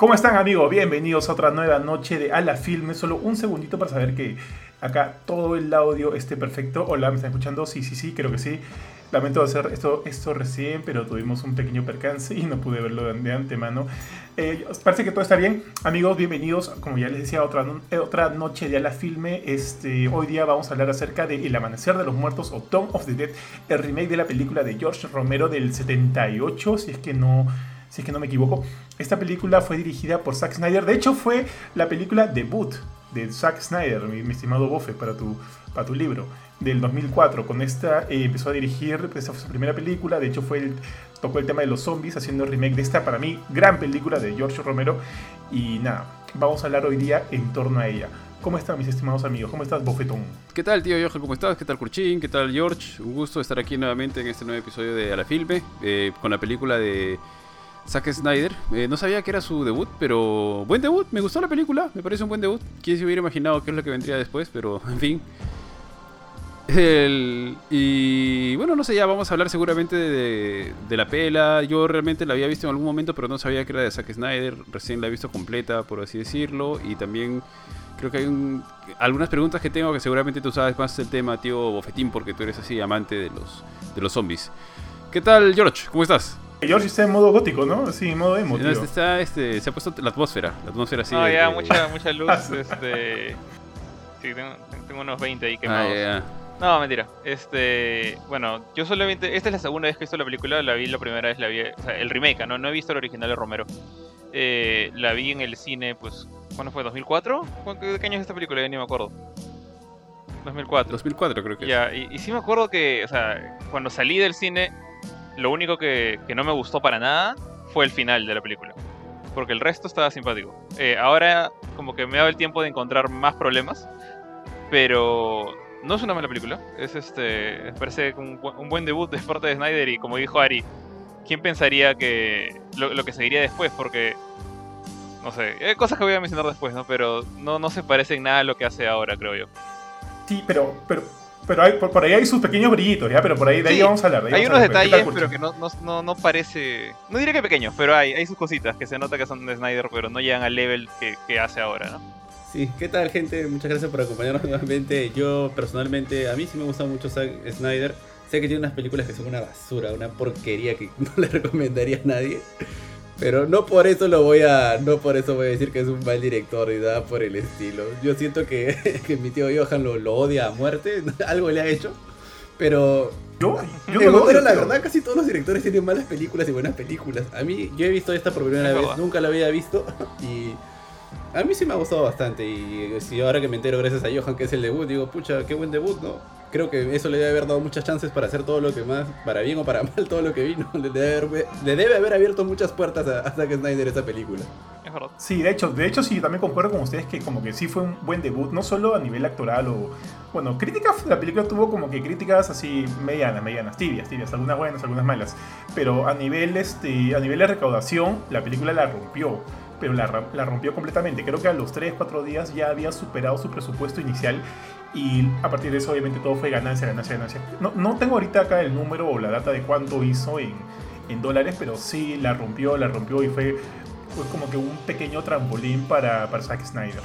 ¿Cómo están amigos? Bienvenidos a otra nueva noche de A la Filme. Solo un segundito para saber que acá todo el audio esté perfecto. Hola, ¿me están escuchando? Sí, sí, sí, creo que sí. Lamento hacer esto, esto recién, pero tuvimos un pequeño percance y no pude verlo de antemano. Eh, parece que todo está bien. Amigos, bienvenidos. Como ya les decía, otra, otra noche de A la Filme. Este, hoy día vamos a hablar acerca de El Amanecer de los Muertos o Dawn of the Dead, el remake de la película de George Romero del 78, si es que no si es que no me equivoco. Esta película fue dirigida por Zack Snyder. De hecho, fue la película debut de Zack Snyder, mi, estimado Bofe, para tu, para tu libro, del 2004. Con esta eh, empezó a dirigir, esta fue su primera película. De hecho, fue el, tocó el tema de los zombies, haciendo el remake de esta, para mí, gran película de George Romero. Y nada, vamos a hablar hoy día en torno a ella. ¿Cómo están mis estimados amigos? ¿Cómo estás, Bofetón? ¿Qué tal, tío Johan? ¿Cómo estás? ¿Qué tal, Curchín? ¿Qué tal, George? Un gusto estar aquí nuevamente en este nuevo episodio de A la Filme, eh, con la película de Zack Snyder. Eh, no sabía que era su debut, pero buen debut. Me gustó la película, me parece un buen debut. Quién se hubiera imaginado qué es lo que vendría después, pero en fin. y bueno, no sé, ya vamos a hablar seguramente de, la pela. Yo realmente la había visto en algún momento, pero no sabía que era de Zack Snyder. Recién la he visto completa, por así decirlo. Y también creo que hay algunas preguntas que tengo que seguramente tú sabes más el tema, tío Bofetín, porque tú eres así amante de los, de los zombies. ¿Qué tal, George? ¿Cómo estás? George está en modo gótico, ¿no? Sí, en modo emo. está, este, se ha puesto la atmósfera. La atmósfera así. No, ya, mucha, mucha luz. este. Sí, tengo, unos 20 ahí quemados. Ah, no, mentira. Este, bueno, yo solamente, esta es la segunda vez que he visto la película, la vi la primera vez, la vi, o sea, el remake, ¿no? No he visto el original de Romero. Eh, la vi en el cine, pues, ¿cuándo fue? ¿2004? ¿De qué año es esta película? Ya ni me acuerdo. 2004. 2004 creo que. Ya, y, y sí me acuerdo que, o sea, cuando salí del cine, lo único que, no me gustó para nada fue el final de la película. Porque el resto estaba simpático. Eh, ahora como que me ha dado el tiempo de encontrar más problemas. Pero no es una mala película. Es este. Parece un, un, buen debut de parte de Snyder. Y como dijo Ari, ¿quién pensaría que. lo, que seguiría después? Porque. No sé. Hay cosas que voy a mencionar después, ¿no? Pero no, no se parece en nada a lo que hace ahora, creo yo. Sí, pero, pero pero hay, por, ahí hay sus pequeños brillitos, ¿ya? Pero por ahí, de ahí vamos a hablar. hay unos detalles, pero que no, no, no, parece... No diría que pequeños, pero hay, hay sus cositas que se nota que son de Snyder, pero no llegan al level que, que hace ahora, ¿no? Sí, ¿qué tal gente? Muchas gracias por acompañarnos nuevamente. Yo personalmente, a mí sí me gusta mucho Snyder. Sé que tiene unas películas que son una basura, una porquería que no le recomendaría a nadie. Pero no por eso lo voy a. No por eso voy a decir que es un mal director y nada por el estilo. Yo siento que, mi tío Johan lo, odia a muerte. Algo le ha hecho. Pero. Yo, yo la verdad, casi todos los directores tienen malas películas y buenas películas. A mí, yo he visto esta por primera vez, nunca la había visto. Y a mí sí me ha gustado bastante. Y si ahora que me entero gracias a Johan que es el debut, digo, pucha, qué buen debut, ¿no? Creo que eso le debe haber dado muchas chances para hacer todo lo que más, para bien o para mal, todo lo que vino. Le debe haber, abierto muchas puertas a, Zack Snyder esa película. Sí, de hecho, de hecho sí, también concuerdo con ustedes que como que sí fue un buen debut, no solo a nivel actoral o... Bueno, críticas, la película tuvo como que críticas así medianas, medianas, tibias, tibias, algunas buenas, algunas malas. Pero a nivel, este, a nivel de recaudación, la película la rompió pero la, la, rompió completamente. Creo que a los 3, 4 días ya había superado su presupuesto inicial y a partir de eso obviamente todo fue ganancia, ganancia, ganancia. No, no tengo ahorita acá el número o la data de cuánto hizo en, en dólares, pero sí la rompió, la rompió y fue, fue como que un pequeño trampolín para, para Zack Snyder.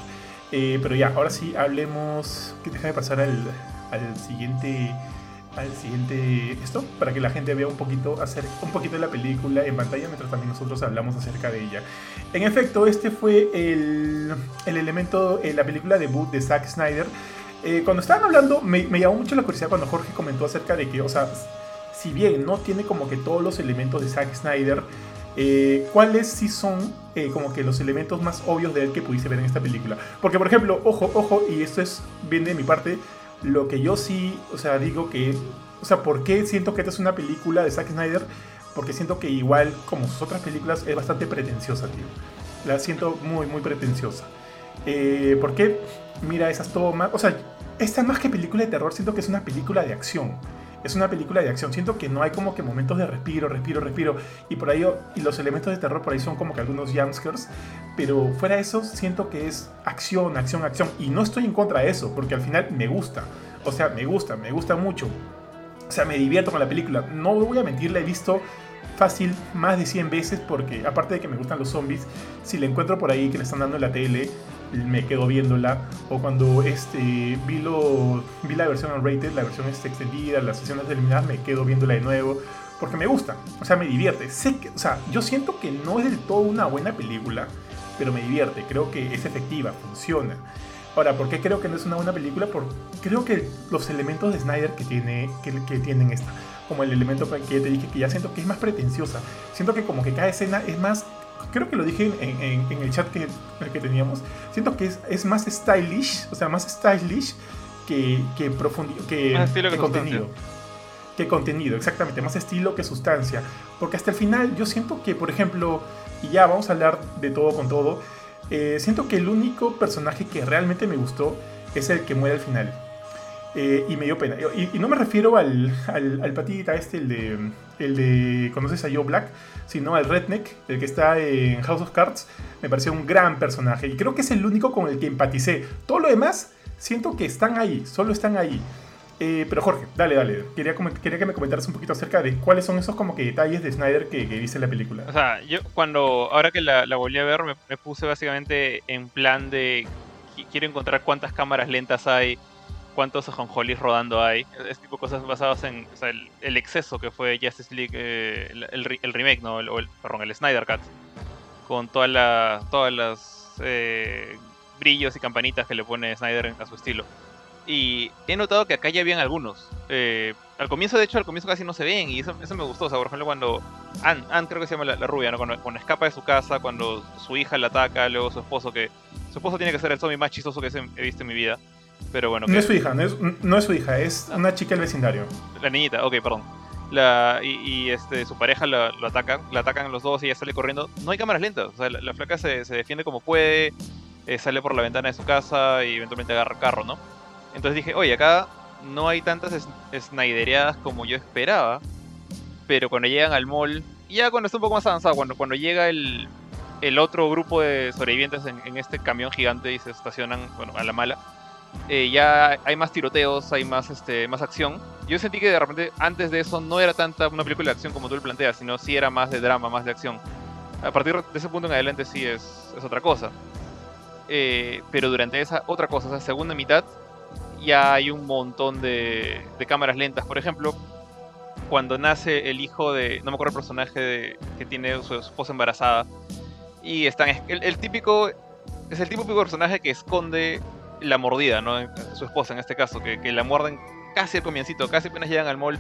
Eh, pero ya, ahora sí hablemos, que déjame pasar al, al siguiente al siguiente esto para que la gente vea un poquito hacer un poquito de la película en pantalla mientras también nosotros hablamos acerca de ella. En efecto, este fue el, el elemento en la película debut de Zack Snyder eh, cuando estaban hablando, me, llamó mucho la curiosidad cuando Jorge comentó acerca de que, o sea, si bien no tiene como que todos los elementos de Zack Snyder, eh, ¿cuáles sí son eh, como que los elementos más obvios de él que pudiste ver en esta película? Porque, por ejemplo, ojo, ojo, y esto es bien de mi parte, lo que yo sí, o sea, digo que, o sea, ¿por qué siento que esta es una película de Zack Snyder? Porque siento que igual, como sus otras películas, es bastante pretenciosa, tío. La siento muy, muy pretenciosa. Eh, ¿Por qué? Mira esas tomas. O sea, esta más que película de terror, siento que es una película de acción. Es una película de acción. Siento que no hay como que momentos de respiro, respiro, respiro. Y por ahí, y los elementos de terror por ahí son como que algunos jumpscares. Pero fuera de eso, siento que es acción, acción, acción. Y no estoy en contra de eso, porque al final me gusta. O sea, me gusta, me gusta mucho. O sea, me divierto con la película. No voy a mentir, la he visto fácil más de 100 veces porque aparte de que me gustan los zombies, si la encuentro por ahí que le están dando en la tele, me quedo viéndola. O cuando este, vi, lo, vi la versión unrated, la versión este, extendida, las sesiones eliminadas, me quedo viéndola de nuevo. Porque me gusta, o sea, me divierte. Sé que, o sea, yo siento que no es del todo una buena película, pero me divierte. Creo que es efectiva, funciona. Ahora, ¿por qué creo que no es una buena película? Porque creo que los elementos de Snyder que, tiene, que tienen esta, como el elemento que te dije que ya siento que es más pretenciosa. Siento que como que cada escena es más creo que lo dije en, en, el chat que, que, teníamos, siento que es, es, más stylish, o sea, más stylish que, que, que, que, contenido. Que contenido, exactamente, más estilo que sustancia. Porque hasta el final yo siento que, por ejemplo, y ya vamos a hablar de todo con todo, eh, siento que el único personaje que realmente me gustó es el que muere al final. Eh, y me dio pena. Y, no me refiero al, al, patita este, el de, el de ¿Conoces a Joe Black? Sino al Redneck, el que está en House of Cards. Me pareció un gran personaje. Y creo que es el único con el que empaticé. Todo lo demás, siento que están ahí, solo están ahí. Eh, pero Jorge, dale, dale. Quería, quería que me comentaras un poquito acerca de cuáles son esos como que detalles de Snyder que, que viste en la película. O sea, yo cuando, ahora que la, volví a ver, me puse básicamente en plan de quiero encontrar cuántas cámaras lentas hay, cuántos ajonjolis rodando hay. Es tipo cosas basadas en el, exceso que fue Justice League, eh, el, remake, ¿no? El, o el, perdón, el Snyder Cut. Con todas las todas las eh, brillos y campanitas que le pone Snyder a su estilo. Y he notado que acá ya habían algunos. Eh, al comienzo, de hecho, al comienzo casi no se ven y eso, eso me gustó. O sea, por ejemplo, cuando Anne, creo que se llama la, rubia, ¿no? Cuando, cuando, escapa de su casa, cuando su hija la ataca, luego su esposo, que su esposo tiene que ser el zombie más chistoso que he visto en mi vida. Pero bueno. No es su hija, no es, no es su hija, es una chica del vecindario. La niñita, ok, perdón. La, y, este, su pareja lo, atacan, la atacan los dos y ella sale corriendo. No hay cámaras lentas, o sea, la, flaca se, se, defiende como puede, eh, sale por la ventana de su casa y eventualmente agarra carro, ¿no? Entonces dije, oye, acá no hay tantas snidereadas como yo esperaba, pero cuando llegan al mall, ya cuando está un poco más avanzado, cuando, cuando llega el, el otro grupo de sobrevivientes en, en, este camión gigante y se estacionan, bueno, a la mala, eh, ya hay más tiroteos, hay más, este, más acción. Yo sentí que de repente antes de eso no era tanta una película de acción como tú lo planteas, sino sí era más de drama, más de acción. A partir de ese punto en adelante sí es, es otra cosa. Eh, pero durante esa otra cosa, esa segunda mitad, ya hay un montón de, de, cámaras lentas. Por ejemplo, cuando nace el hijo de, no me acuerdo el personaje que tiene su esposa embarazada, y están, el típico, es el típico personaje que esconde la mordida, ¿no? Su esposa en este caso, que, la muerden casi al comiencito, casi apenas llegan al mall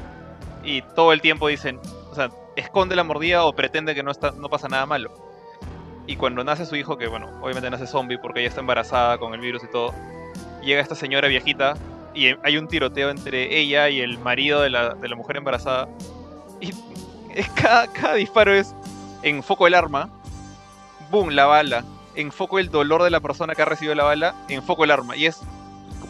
y todo el tiempo dicen, o sea, esconde la mordida o pretende que no, está, no pasa nada malo. Y cuando nace su hijo, que bueno, obviamente nace zombie porque ella está embarazada con el virus y todo, llega esta señora viejita y hay un tiroteo entre ella y el marido de la, de la mujer embarazada. Y cada, cada disparo es enfoco el arma, boom, la bala, enfoco el dolor de la persona que ha recibido la bala, enfoco el arma. Y es.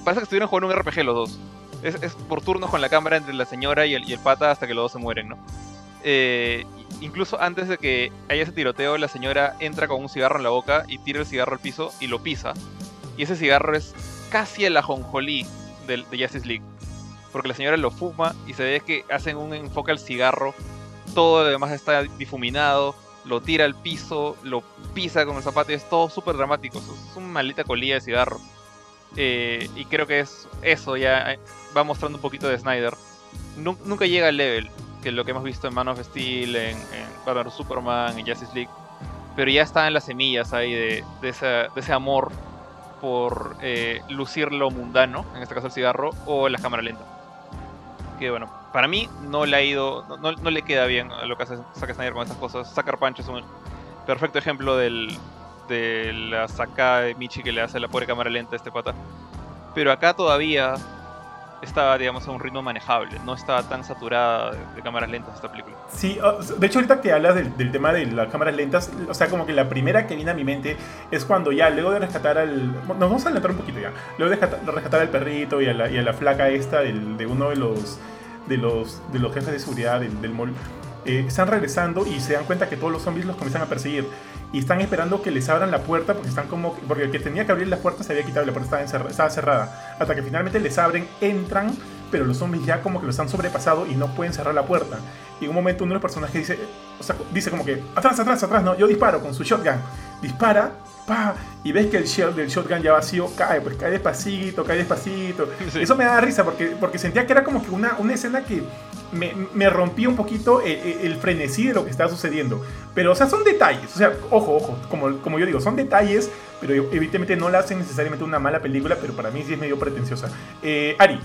Parece que estuvieron jugando un RPG los dos. Es, por turnos con la cámara entre la señora y el, y el, pata hasta que los dos se mueren, ¿no? Eh, incluso antes de que haya ese tiroteo, la señora entra con un cigarro en la boca y tira el cigarro al piso y lo pisa. Y ese cigarro es casi el ajonjolí de, de Justice League. Porque la señora lo fuma y se ve que hacen un enfoque al cigarro. Todo lo demás está difuminado lo tira al piso, lo pisa con el zapato es todo súper dramático. Es una maldita colilla de cigarro. Eh, y creo que es eso, ya eh, va mostrando un poquito de Snyder. Nunca llega al level que lo que hemos visto en Man of Steel, en, en Batman Superman, en Justice League. Pero ya está en las semillas ahí de, de, ese, amor por eh, lucir lo mundano, en este caso el cigarro, o la cámara lenta. Que bueno, para mí no le ha ido, no, no, le queda bien a lo que hace Zack Snyder con estas cosas. Sucker Punch es un perfecto ejemplo de la sacada de Michi que le hace la pobre cámara lenta a este pata. Pero acá todavía estaba, digamos, a un ritmo manejable. No estaba tan saturada de, cámaras lentas esta película. Sí, de hecho ahorita que hablas del, tema de las cámaras lentas, o sea, como que la primera que viene a mi mente es cuando ya, luego de rescatar al... Nos vamos a adelantar un poquito ya. Luego de rescatar, al perrito y a la flaca esta de uno de los de los, de los jefes de seguridad del, del mall eh, están regresando y se dan cuenta que todos los zombies los comienzan a perseguir. Y están esperando que les abran la puerta porque están como. Porque el que tenía que abrir la puerta se había quitado la puerta estaba, estaba cerrada. Hasta que finalmente les abren, entran, pero los zombies ya como que los han sobrepasado y no pueden cerrar la puerta. Y en un momento uno de los personajes dice, o sea, dice como que, atrás, atrás, atrás, no, yo disparo con su shotgun. Dispara, pa, y ves que el shell del shotgun ya vacío cae, pues cae despacito, cae despacito. Sí. Eso me da risa porque, porque sentía que era como que una, una escena que me, me rompía un poquito el, el- el frenesí de lo que estaba sucediendo. Pero, o sea, son detalles. O sea, ojo, ojo, como, como yo digo, son detalles, pero evidentemente no la hacen necesariamente una mala película, pero para mí sí es medio pretenciosa. Eh, Ari,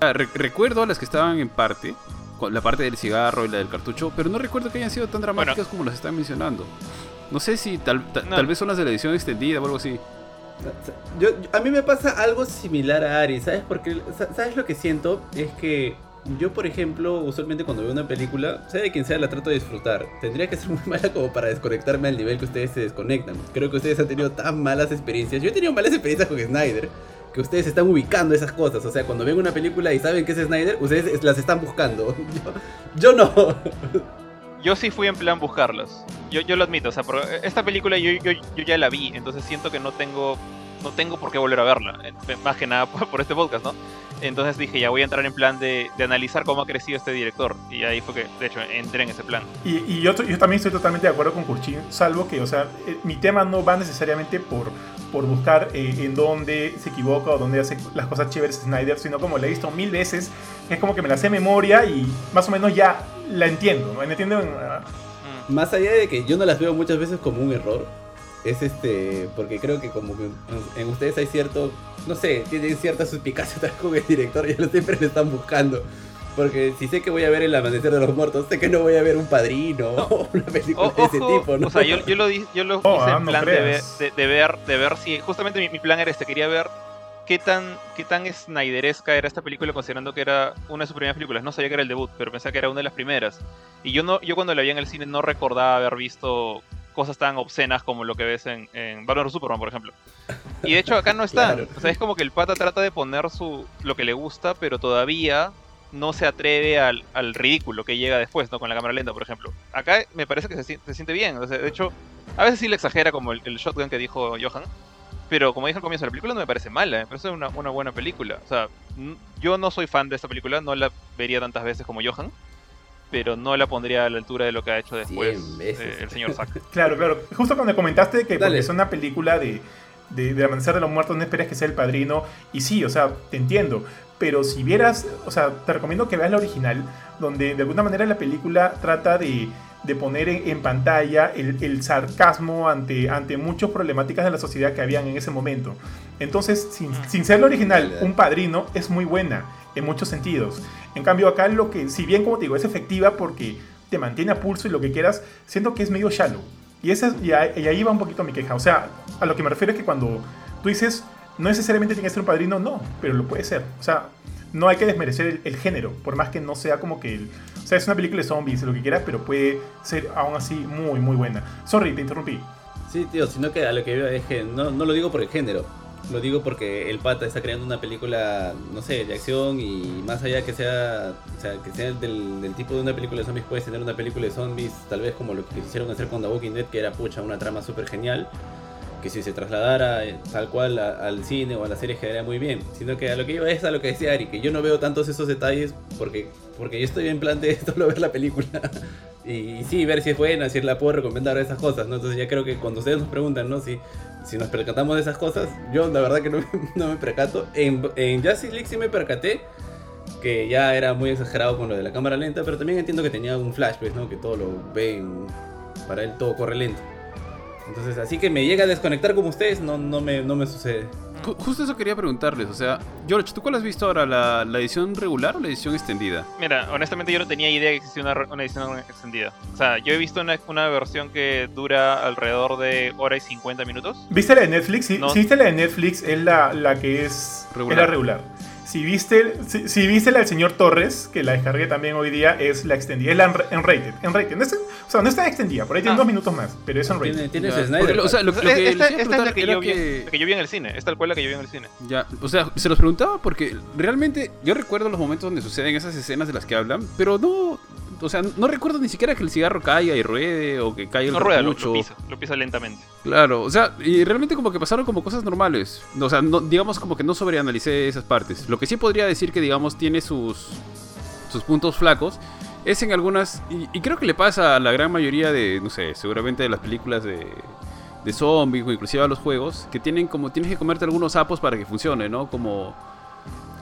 re- recuerdo a las que estaban en parte, con la parte del cigarro y la del cartucho, pero no recuerdo que hayan sido tan dramáticas como las están mencionando. No sé si tal, ta- No. tal vez son las de la edición extendida o algo así. Yo, yo- a mí me pasa algo similar a Ari, ¿sabes? Porque, sa- ¿sabes lo que siento? Es que yo, por ejemplo, usualmente cuando veo una película, sea de quien sea, la trato de disfrutar. Tendría que ser muy mala como para desconectarme al nivel que ustedes se desconectan. Creo que ustedes han tenido tan malas experiencias. Yo he tenido malas experiencias con Snyder. Que ustedes están ubicando esas cosas. O sea, cuando ven una película y saben que es Snyder, ustedes es- las están buscando. Yo, yo no. Yo sí fui en plan buscarlas. Yo, yo lo admito, o sea, esta película yo, yo, yo ya la vi, entonces siento que no tengo no tengo por qué volver a verla, más que nada por, por este podcast, ¿no? Entonces dije, ya voy a entrar en plan de, de analizar cómo ha crecido este director, y ahí fue que, de hecho, entré en ese plan. Y, y yo, yo también estoy totalmente de acuerdo con Kurchin, salvo que, o sea, eh, mi tema no va necesariamente por, por buscar eh, en dónde se equivoca o dónde hace las cosas chéveres Snyder, sino como la he visto mil veces, es como que me la sé de memoria y más o menos ya la entiendo, ¿no? ¿Entienden? Ah, Mm. Más allá de que yo no las veo muchas veces como un error, es este, porque creo que como que en, ustedes hay cierto, no sé, tienen cierta suspicacia tal con el director y siempre le están buscando. Porque si sé que voy a ver El Amanecer de los Muertos, sé que no voy a ver Un Padrino o una película O- de ese ojo, tipo, ¿no? O sea, yo, yo lo, di- yo lo Oh, hice ah, en no plan de ver, de, de ver, de ver si. Justamente mi, mi plan era este, quería ver qué tan, qué tan Snyderesca era esta película, considerando que era una de sus primeras películas. No sabía que era el debut, pero pensaba que era una de las primeras. Y yo no, yo cuando la vi en el cine no recordaba haber visto cosas tan obscenas como lo que ves en, en Batman Superman, por ejemplo. Y de hecho acá no están. Claro. O sea, es como que el pata trata de poner su lo que le gusta, pero todavía no se atreve al, al ridículo que llega después, ¿no? Con la cámara lenta, por ejemplo. Acá me parece que se, se siente bien. O sea, de hecho, a veces sí le exagera como el, el shotgun que dijo Johan. Pero como dije al comienzo, la película no me parece mala, me parece una, una buena película. O sea, yo no soy fan de esta película, no la vería tantas veces como Johan, pero no la pondría a la altura de lo que ha hecho después veces. eh, el señor Zack. Claro, claro. Justo cuando comentaste que es una película de, de, de Amanecer de los Muertos no esperes que sea el padrino. Y sí, o sea, te entiendo. Pero si vieras, o sea, te recomiendo que veas la original, donde de alguna manera la película trata de, de poner en, en pantalla el, el sarcasmo ante, ante muchas problemáticas de la sociedad que habían en ese momento. Entonces, sin, sin ser la original, un padrino es muy buena en muchos sentidos. En cambio, acá lo que, si bien como te digo, es efectiva porque te mantiene a pulso y lo que quieras, siento que es medio shallow. Y, esa, y ahí va un poquito mi queja. O sea, a lo que me refiero es que cuando tú dices, no necesariamente tiene que ser un padrino, no, pero lo puede ser. O sea, no hay que desmerecer el, el género, por más que no sea como que el... O sea, es una película de zombies, lo que quieras, pero puede ser aún así muy, muy buena. Sorry, te interrumpí. Sí, tío, sino que a lo que iba es que no, no lo digo por el género. Lo digo porque el pata está creando una película, no sé, de acción y más allá que sea, o sea, que sea del, del tipo de una película de zombies, puedes tener una película de zombies, tal vez como lo que quisieron hacer con The Walking Dead, que era pucha, una trama súper genial, que si se trasladara eh, tal cual a- al cine o a la serie quedaría muy bien. Sino que a lo que iba es a lo que decía Ari, que yo no veo tantos esos detalles porque, porque yo estoy en plan de solo ver la película. Y, sí, ver si es buena, si la puedo recomendar esas cosas, ¿no? Entonces ya creo que cuando ustedes nos preguntan, ¿no? Si, si nos percatamos de esas cosas, yo la verdad que no, no me percato. En, en Justice League sí me percaté que ya era muy exagerado con lo de la cámara lenta, pero también entiendo que tenía un flash, pues, ¿no? Que todo lo ven, para él todo corre lento. Entonces, así que me llega a desconectar como ustedes, no, no, me, no me sucede. Ju- Justo eso quería preguntarles, o sea, George, ¿tú cuál has visto ahora? ¿La, la edición regular o la edición extendida? Mira, honestamente yo no tenía idea que existía una, una edición extendida. O sea, yo he visto una, una versión que dura alrededor de hora y 50 minutos. ¿Viste la de Netflix? Si, No. si viste la de Netflix, es la, la que es Regular. es la regular. Si viste, si, si viste la del señor Torres, que la descargué también hoy día, es la extendida. Es la en, en rated. En rated. No es- o sea, no está extendida, por ahí tiene Ah. dos minutos más, pero es en rated. Tiene, tiene Snyder. porque, o sea, lo, lo que esta, esta es la preguntar que, era yo vi, que- la que yo vi en el cine. Es tal cual la que yo vi en el cine. Ya, o sea, se los preguntaba porque realmente yo recuerdo los momentos donde suceden esas escenas de las que hablan, pero no, o sea, no recuerdo ni siquiera que el cigarro caiga y ruede o que caiga el No rueda, lo, cartucho. lo pisa, lo pisa lentamente. Claro, o sea, y realmente como que pasaron como cosas normales. O sea, no- digamos como que no sobreanalicé esas partes. Lo que sí podría decir que, digamos, tiene sus, sus puntos flacos es en algunas... Y, y creo que le pasa a la gran mayoría de, no sé, seguramente de las películas de, de zombies o inclusive a los juegos, que tienen como... Tienes que comerte algunos sapos para que funcione, ¿no? Como...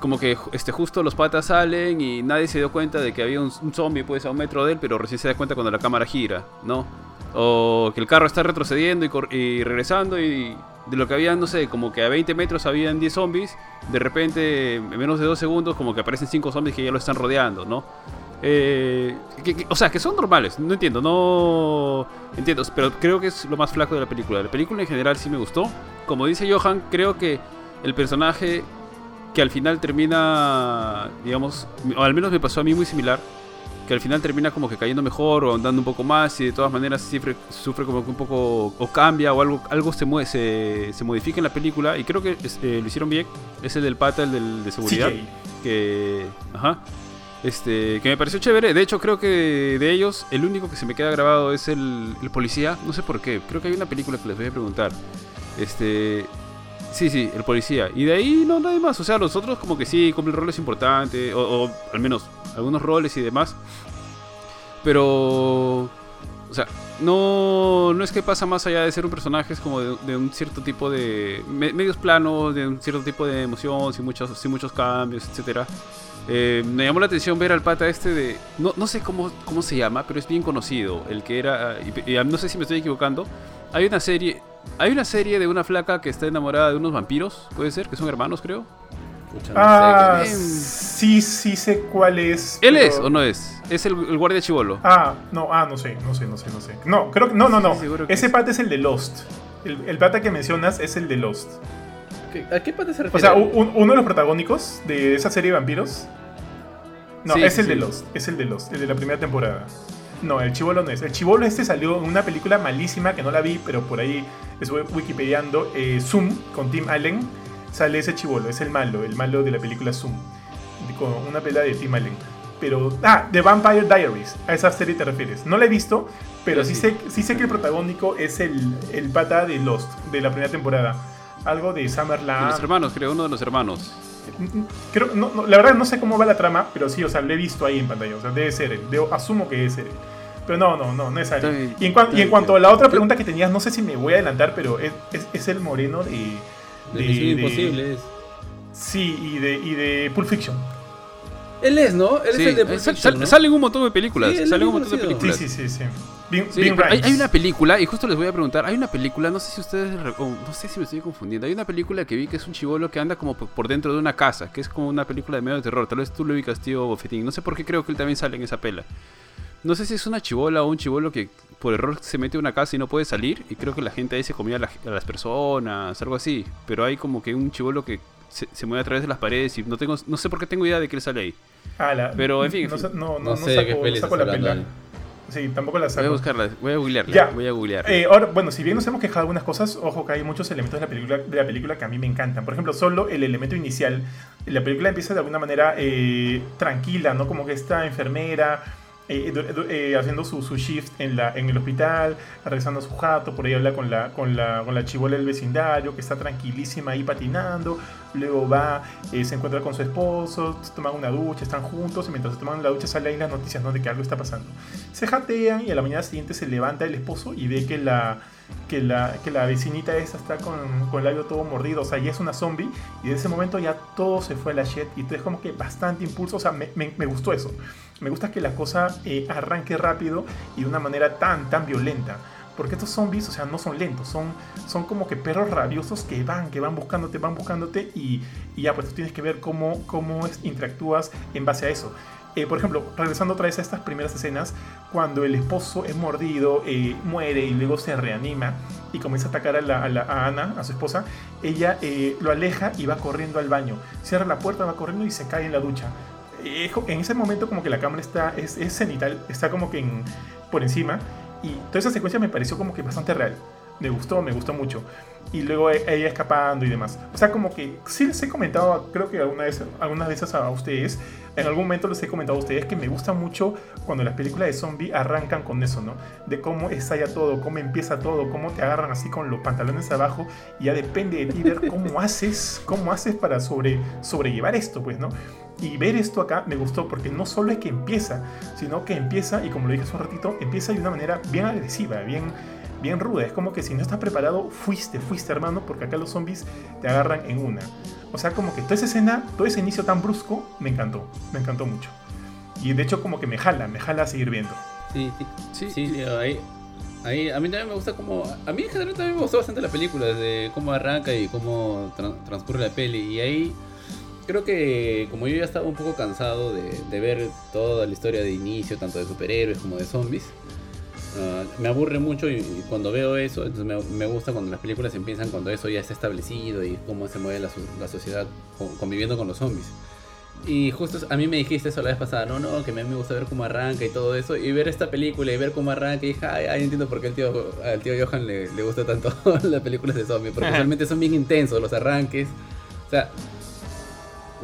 Como que este, justo los patas salen y nadie se dio cuenta de que había un, zombie pues a un metro de él, pero recién se da cuenta cuando la cámara gira, ¿no? O que el carro está retrocediendo y, regresando y de lo que había, no sé, como que a 20 metros habían 10 zombies, de repente en menos de 2 segundos como que aparecen 5 zombies que ya lo están rodeando, ¿no? Eh, o sea, que son normales, no entiendo, no entiendo, pero creo que es lo más flaco de la película. La película en general sí me gustó. Como dice Johan, creo que el personaje que al final termina, digamos, o al menos me pasó a mí muy similar, que al final termina como que cayendo mejor o andando un poco más y de todas maneras sufre, sufre como que un poco o cambia o algo, algo se, mueve, se, se modifica en la película y creo que es- eh, lo hicieron bien, es el del pata, el del, de seguridad, CJ. que... Ajá. Este, que me pareció chévere. De hecho, creo que de ellos, el único que se me queda grabado es el, el policía. No sé por qué. Creo que hay una película que les voy a preguntar. Este. Sí, sí, el policía. Y de ahí no, nadie más. O sea, los otros como que sí, cumplen roles importantes. O, o al menos algunos roles y demás. Pero... O sea, no, no es que pasa más allá de ser un personaje, es como de, un cierto tipo de... me- medios planos, de un cierto tipo de emoción, sin muchos, sin muchos cambios, etcétera. Eh, me llamó la atención ver al pata este de... No, no sé cómo, cómo se llama, pero es bien conocido. El que era... Y, y no sé si me estoy equivocando. Hay una serie... Hay una serie de una flaca que está enamorada de unos vampiros, puede ser, que son hermanos, creo. Pucha, no Ah, sé, Em. sí, sí sé cuál es. ¿Él pero- es o no es? Es el, el guardia chivolo. Ah, no, ah, no sé, no sé, no sé, no sé. No, creo que. No, no, no. Sí, Ese es. pata es el de Lost. El, el pata que mencionas es el de Lost. ¿Qué- ¿A qué parte se O refiere? sea, u- un- uno de los protagónicos de esa serie de vampiros. No, Sí, es sí, el de sí. Lost. Es el de Lost, el de la primera temporada. No, el chivolo no es. El chivolo este salió en una película malísima que no la vi, pero por ahí estuve wikipediando. eh, Zoom con Tim Allen. Sale ese chivolo, es el malo, el malo de la película Zoom. Con una pelea de Tim Allen. Pero. Ah, The Vampire Diaries. A esa serie te refieres. No la he visto, pero sí. sé, sí sé que el protagónico es el, el pata de Lost, de la primera temporada. Algo de De Summerland. los hermanos, creo, uno de los hermanos. Creo, no, no, la verdad no sé cómo va la trama, pero sí, o sea, lo he visto ahí en pantalla. O sea, debe ser él. Debo- asumo que debe ser él. Pero no, no, no, no es él. Y en, cuan- y en cuanto a la otra pregunta que tenías, no sé si me voy a adelantar, pero es, es, es el moreno de. De Imposible es. Sí, y de, y de Pulp Fiction. Él es, ¿no? Él Sí, es el de sal- ¿no? Salen un montón de películas. Sí, salen un montón de películas. sí, sí, sí. Sí, Bean pero hay, hay una película, y justo les voy a preguntar, hay una película, no sé si ustedes, re- o no sé si me estoy confundiendo, hay una película que vi que es un chivolo que anda como por por dentro de una casa, que es como una película de medio de terror, tal vez tú lo ubicas, tío Bofetín, no sé por qué creo que él también sale en esa pela. No sé si es una chivola o un chivolo que por error se mete a una casa y no puede salir, y creo que la gente ahí se comía a, la- a las personas, algo así, pero hay como que un chivolo que se, se mueve a través de las paredes y no tengo no sé por qué tengo idea de que él sale ahí. Ah, la- pero, en fin, en No, fin. no, no, No sé de qué saco, saco la pela. Sí, tampoco la Voy a saco. buscarla, voy a googlearla, Ya. voy a googlear. Eh, ahora, bueno, si bien nos hemos quejado de algunas cosas, ojo que hay muchos elementos de la película, de la película que a mí me encantan. Por ejemplo, solo el elemento inicial. La película empieza de alguna manera eh, tranquila, ¿no? Como que esta enfermera eh, eh, haciendo su, su shift en, la, en el hospital, regresando a su jato, por ahí habla con la, con la, con la chivola del vecindario, que está tranquilísima ahí patinando. Luego va, eh, se encuentra con su esposo, se una ducha, están juntos, y mientras se toman la ducha salen ahí las noticias, ¿no? De que algo está pasando. Se jatean y a la mañana siguiente se levanta el esposo y ve que la, que la, que la vecinita esta está con, con el labio todo mordido, o sea, ya es una zombie, y en ese momento ya todo se fue a la shit, y entonces como que bastante impulso, o sea, me- me gustó eso. Me gusta que la cosa eh, arranque rápido y de una manera tan, tan violenta. Porque estos zombies, o sea, no son lentos, son, son como que perros rabiosos que van, que van buscándote, van buscándote y, ya, pues tú tienes que ver cómo, cómo interactúas en base a eso. Eh, por ejemplo, regresando otra vez a estas primeras escenas, cuando el esposo es mordido, eh, muere y luego se reanima y comienza a atacar a, la- Ana, a su esposa, ella eh, lo aleja y va corriendo al baño. Cierra la puerta, va corriendo y se cae en la ducha. En ese momento como que la cámara está, es, cenital, está como que por encima y toda esa secuencia me pareció como que bastante real. Me gustó, me gustó mucho. Y luego e- ella escapando y demás. O sea, como que sí les he comentado, creo que alguna vez, algunas veces a ustedes, en algún momento les he comentado a ustedes que me gusta mucho cuando las películas de zombie arrancan con eso, ¿no? De cómo estalla todo, cómo empieza todo, cómo te agarran así con los pantalones abajo y ya depende de ti ver cómo haces, cómo haces para sobre, sobrellevar esto, pues, ¿no? Y ver esto acá me gustó porque no solo es que empieza, sino que empieza, y como lo dije hace un ratito, empieza de una manera bien agresiva, bien, bien ruda. Es como que si no estás preparado, fuiste, fuiste hermano, porque acá los zombies te agarran en una. O sea, como que toda esa escena, todo ese inicio tan brusco, me encantó, me encantó mucho. Y de hecho como que me jala, me jala a seguir viendo. Sí, sí, Sí, sí, sí, ahí, ahí, a mí también me gusta como, a mí en general también me gustó bastante la película, de cómo arranca y cómo tra- transcurre la peli, y ahí creo que como yo ya estaba un poco cansado de, de ver toda la historia de inicio, tanto de superhéroes como de zombies, me aburre mucho y, y cuando veo eso, entonces me, me gusta cuando las películas empiezan cuando eso ya está establecido y cómo se mueve la, so- la sociedad co- conviviendo con los zombies. Y justo a mí me dijiste eso la vez pasada, no, no, que a mí me gusta ver cómo arranca y todo eso. Y ver esta película y ver cómo arranca, y dije, ay, ay, entiendo por qué al tío, al tío Johan le, le gusta tanto las películas de zombies. Porque realmente son bien intensos los arranques. O sea,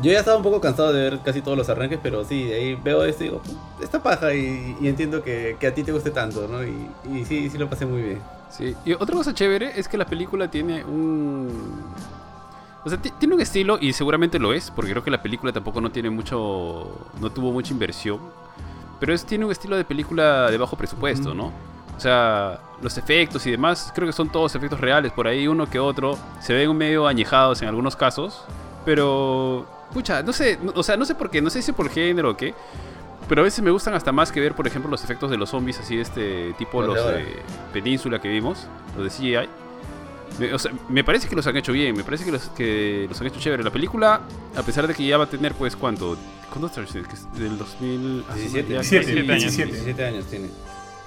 yo ya estaba un poco cansado de ver casi todos los arranques, pero sí, de ahí veo esto y digo, esta paja y, y entiendo que, que a ti te guste tanto, ¿no? Y, y sí, sí lo pasé muy bien. Sí, y otra cosa chévere es que la película tiene un... O sea, ti- tiene un estilo y seguramente lo es, porque creo que la película tampoco no tiene mucho... no tuvo mucha inversión. Pero es, tiene un estilo de película de bajo presupuesto. ¿no? O sea, los efectos y demás, creo que son todos efectos reales, por ahí uno que otro. Se ven medio añejados en algunos casos, pero... Pucha, no sé, no- o sea, no sé por qué, no sé si por género o qué, pero a veces me gustan hasta más que ver, por ejemplo, los efectos de los zombies, así de este tipo, Los de de Península que vimos, los de CGI. Me, o sea, me parece que los han hecho bien, me parece que los, que los han hecho chévere. La película, a pesar de que ya va a tener, pues, ¿cuánto? Que es Del 2000... ah, 17. ya- 17, 17 años. 17. 17 años tiene.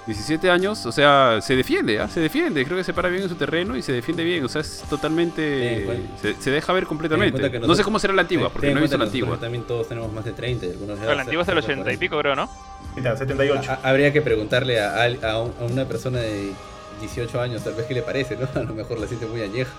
17 años, o sea, se defiende, ¿ah? Se defiende, creo que se para bien en su terreno y se defiende bien, o sea, es totalmente... Se, se deja ver completamente. No sé cómo será la antigua, porque no he visto la antigua. También todos tenemos más de 30 y algunos ya la antigua es de los cerca de 80 y 40. pico, creo, ¿no? Mira, 78. Ha- Habría que preguntarle a, una persona de 18 años, tal vez qué le parece, ¿no? A lo mejor la siente muy añeja.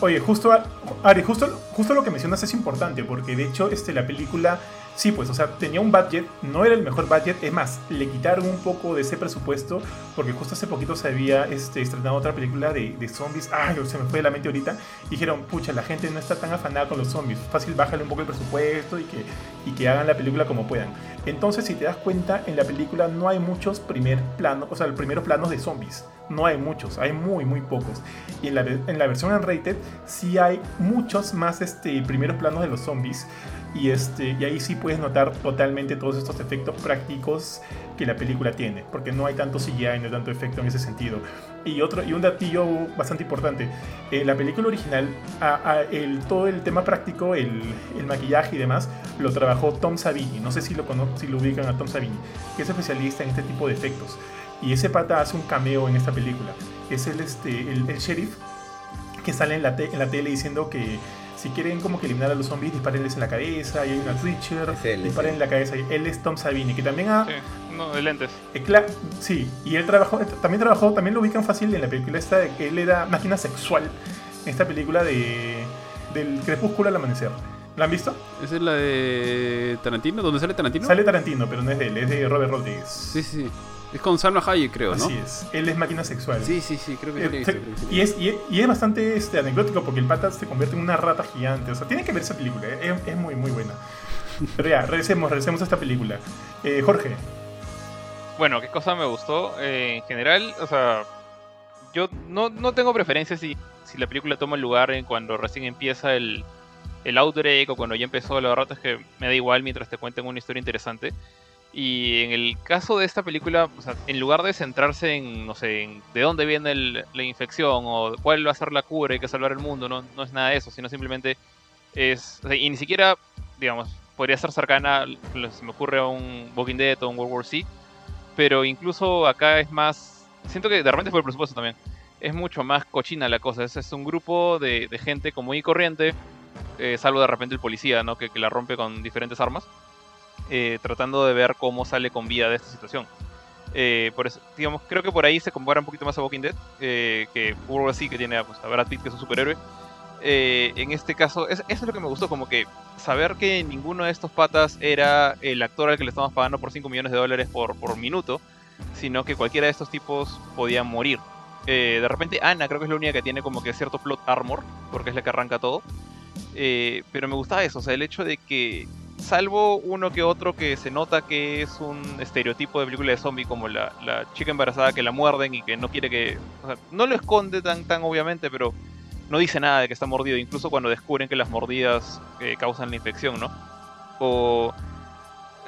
Oye, justo, a- Ari, justo, justo lo que mencionas es importante, porque de hecho este, la película, sí, pues, o sea, tenía un budget, no era el mejor budget, es más, le quitaron un poco de ese presupuesto, porque justo hace poquito se había este, estrenado otra película de, de zombies, ay, se me fue de la mente ahorita, dijeron, pucha, la gente no está tan afanada con los zombies, fácil, bájale un poco el presupuesto y que, y que hagan la película como puedan. Entonces, si te das cuenta, en la película no hay muchos primer planos, o sea, los primeros planos de zombies. No hay muchos, hay muy, muy pocos. Y en la, en la versión unrated sí hay muchos más este, primeros planos de los zombies. Y, este, y ahí sí puedes notar totalmente todos estos efectos prácticos que la película tiene. Porque no hay tanto CGI, no tanto efecto en ese sentido. Y, otro, y un datillo bastante importante. En la película original, el, todo el tema práctico, el, maquillaje y demás, lo trabajó Tom Savini. No sé si lo, si lo ubican a Tom Savini, que es especialista en este tipo de efectos. Y ese pata hace un cameo en esta película. Es el, este, el sheriff que sale en la, te- en la tele diciendo que si quieren como que eliminar a los zombies, dispárenles en la cabeza. Y hay una es disparen en la cabeza. Y él es Tom Savini, que también ha, Sí, no, de lentes. eh, sí, y él trabajó, también trabajó, también lo ubican fácil en la película esta de que él era máquina sexual. En esta película de del crepúsculo al amanecer. ¿La han visto? ¿Esa es la de Tarantino? ¿Dónde sale Tarantino? Sale Tarantino, pero no es de él, es de Robert Rodriguez. Sí, sí. Es con Salma Hayek, creo, ¿no? Así es. Él es máquina sexual. Sí, sí, sí, creo que Eh, sí lo he se- visto, creo que sí y, es, y, es, y es bastante este, anecdótico porque el pata se convierte en una rata gigante. O sea, tienen que ver esa película. eh, Es, es muy, muy buena. Pero ya, regresemos, regresemos a esta película. Eh, Jorge, Bueno, ¿qué cosa me gustó? Eh, en general, o sea, yo no, no tengo preferencias si, si la película toma el lugar en cuando recién empieza el, el outbreak o cuando ya empezó. La verdad es que me da igual mientras te cuenten una historia interesante. Y en el caso de esta película, en lugar de centrarse en, no sé, de dónde viene el- la infección o cuál va a ser la cura, hay que salvar el mundo, no, no es nada de eso, sino simplemente es... y ni siquiera, digamos, podría ser cercana, se me ocurre a un Walking Dead o un World War Z, pero incluso acá es más. Siento que de repente fue el presupuesto también. Es mucho más cochina la cosa. Es, es un grupo de, de gente común y corriente, eh, salvo de repente el policía, ¿no? Que, que la rompe con diferentes armas, eh, tratando de ver cómo sale con vida de esta situación. Eh, por digamos, creo que por ahí se compara un poquito más a Walking Dead, eh, que hubo así que tiene pues, a Brad Pitt, que es un superhéroe. En este caso, es- eso es lo que me gustó, como que saber que ninguno de estos patas era el actor al que le estamos pagando por 5 millones de dólares por, por minuto, sino que cualquiera de estos tipos podía morir. De repente Ana creo que es la única que tiene como que cierto plot armor, porque es la que arranca todo. Pero me gustaba eso, o sea, el hecho de que, salvo uno que otro que se nota que es un estereotipo de película de zombie, como la, chica embarazada que la muerden y que no quiere que. O sea, no lo esconde tan, tan obviamente, pero no dice nada de que está mordido, incluso cuando descubren que las mordidas eh, causan la infección, ¿no? O.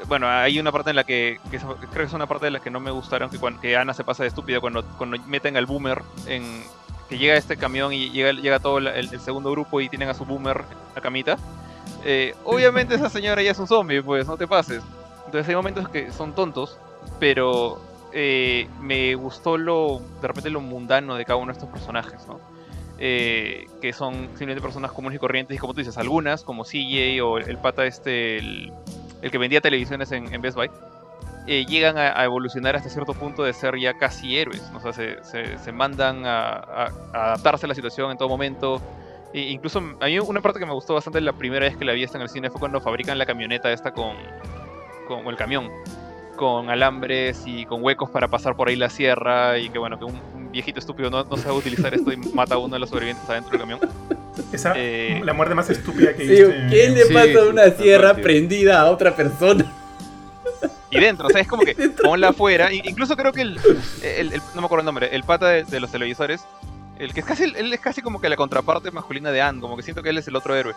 Bueno, hay una parte en la que, creo que es una parte de la que no me gustaron, que, cuando, que Ana se pasa de estúpida cuando, cuando meten al boomer en, que llega este camión y llega, llega todo el, el segundo grupo y tienen a su boomer la camita. Eh, obviamente esa señora ya es un zombie, pues no te pases. Entonces hay momentos que son tontos, pero eh, me gustó lo de repente lo mundano de cada uno de estos personajes, ¿no? Eh, que son simplemente personas comunes y corrientes y como tú dices, algunas como CJ o el, el pata este, el, el que vendía televisiones en, en Best Buy, eh, llegan a, a evolucionar hasta cierto punto de ser ya casi héroes, ¿no? o sea, se, se- se mandan a, a- a adaptarse a la situación en todo momento. E incluso a mí una parte que me gustó bastante la primera vez que la vi esta en el cine fue cuando fabrican la camioneta esta con, con o el camión con alambres y con huecos para pasar por ahí la sierra y que bueno que un, un viejito estúpido no, no sabe utilizar esto y mata a uno de los sobrevivientes adentro del camión. Esa, Eh, la muerte más estúpida que viste. ¿Quién le Sí, pasa una sí, sierra aparte. prendida a otra persona? Y dentro, o sea, es como que ponla afuera. Incluso creo que el, el- el- no me acuerdo el nombre, el pata de, de los televisores, el que es casi, él es casi como que la contraparte masculina de Anne, como que siento que él es el otro héroe.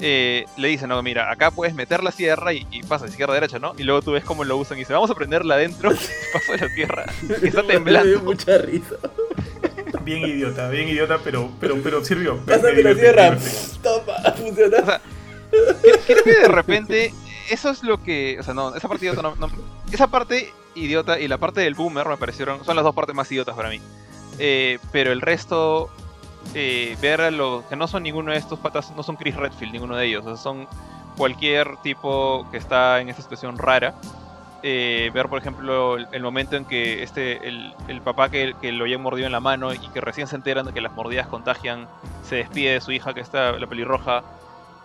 Eh, le dice, no, mira, acá puedes meter la sierra y, y pasa de izquierda a derecha, ¿no? Y luego tú ves cómo lo usan y dice, vamos a prenderla adentro, y pasa de la tierra, que está Me dio temblando. mucha risa. Bien idiota, bien idiota, pero, pero, pero sirvió. Pásame me la me divierte. Toma, funciona. O sea, Creo creo que de repente eso es lo que, o sea, no, esa parte idiota no, no- esa parte idiota y la parte del boomer me parecieron, son las dos partes más idiotas para mí. Eh, pero el resto, eh, ver a los que no son ninguno de estos patas, no son Chris Redfield, ninguno de ellos, o sea, son cualquier tipo que está en esta situación rara. Eh, ver, por ejemplo, el, el momento en que este, el, el papá que, que lo habían mordido en la mano y que recién se enteran de que las mordidas contagian, se despide de su hija que está, la pelirroja,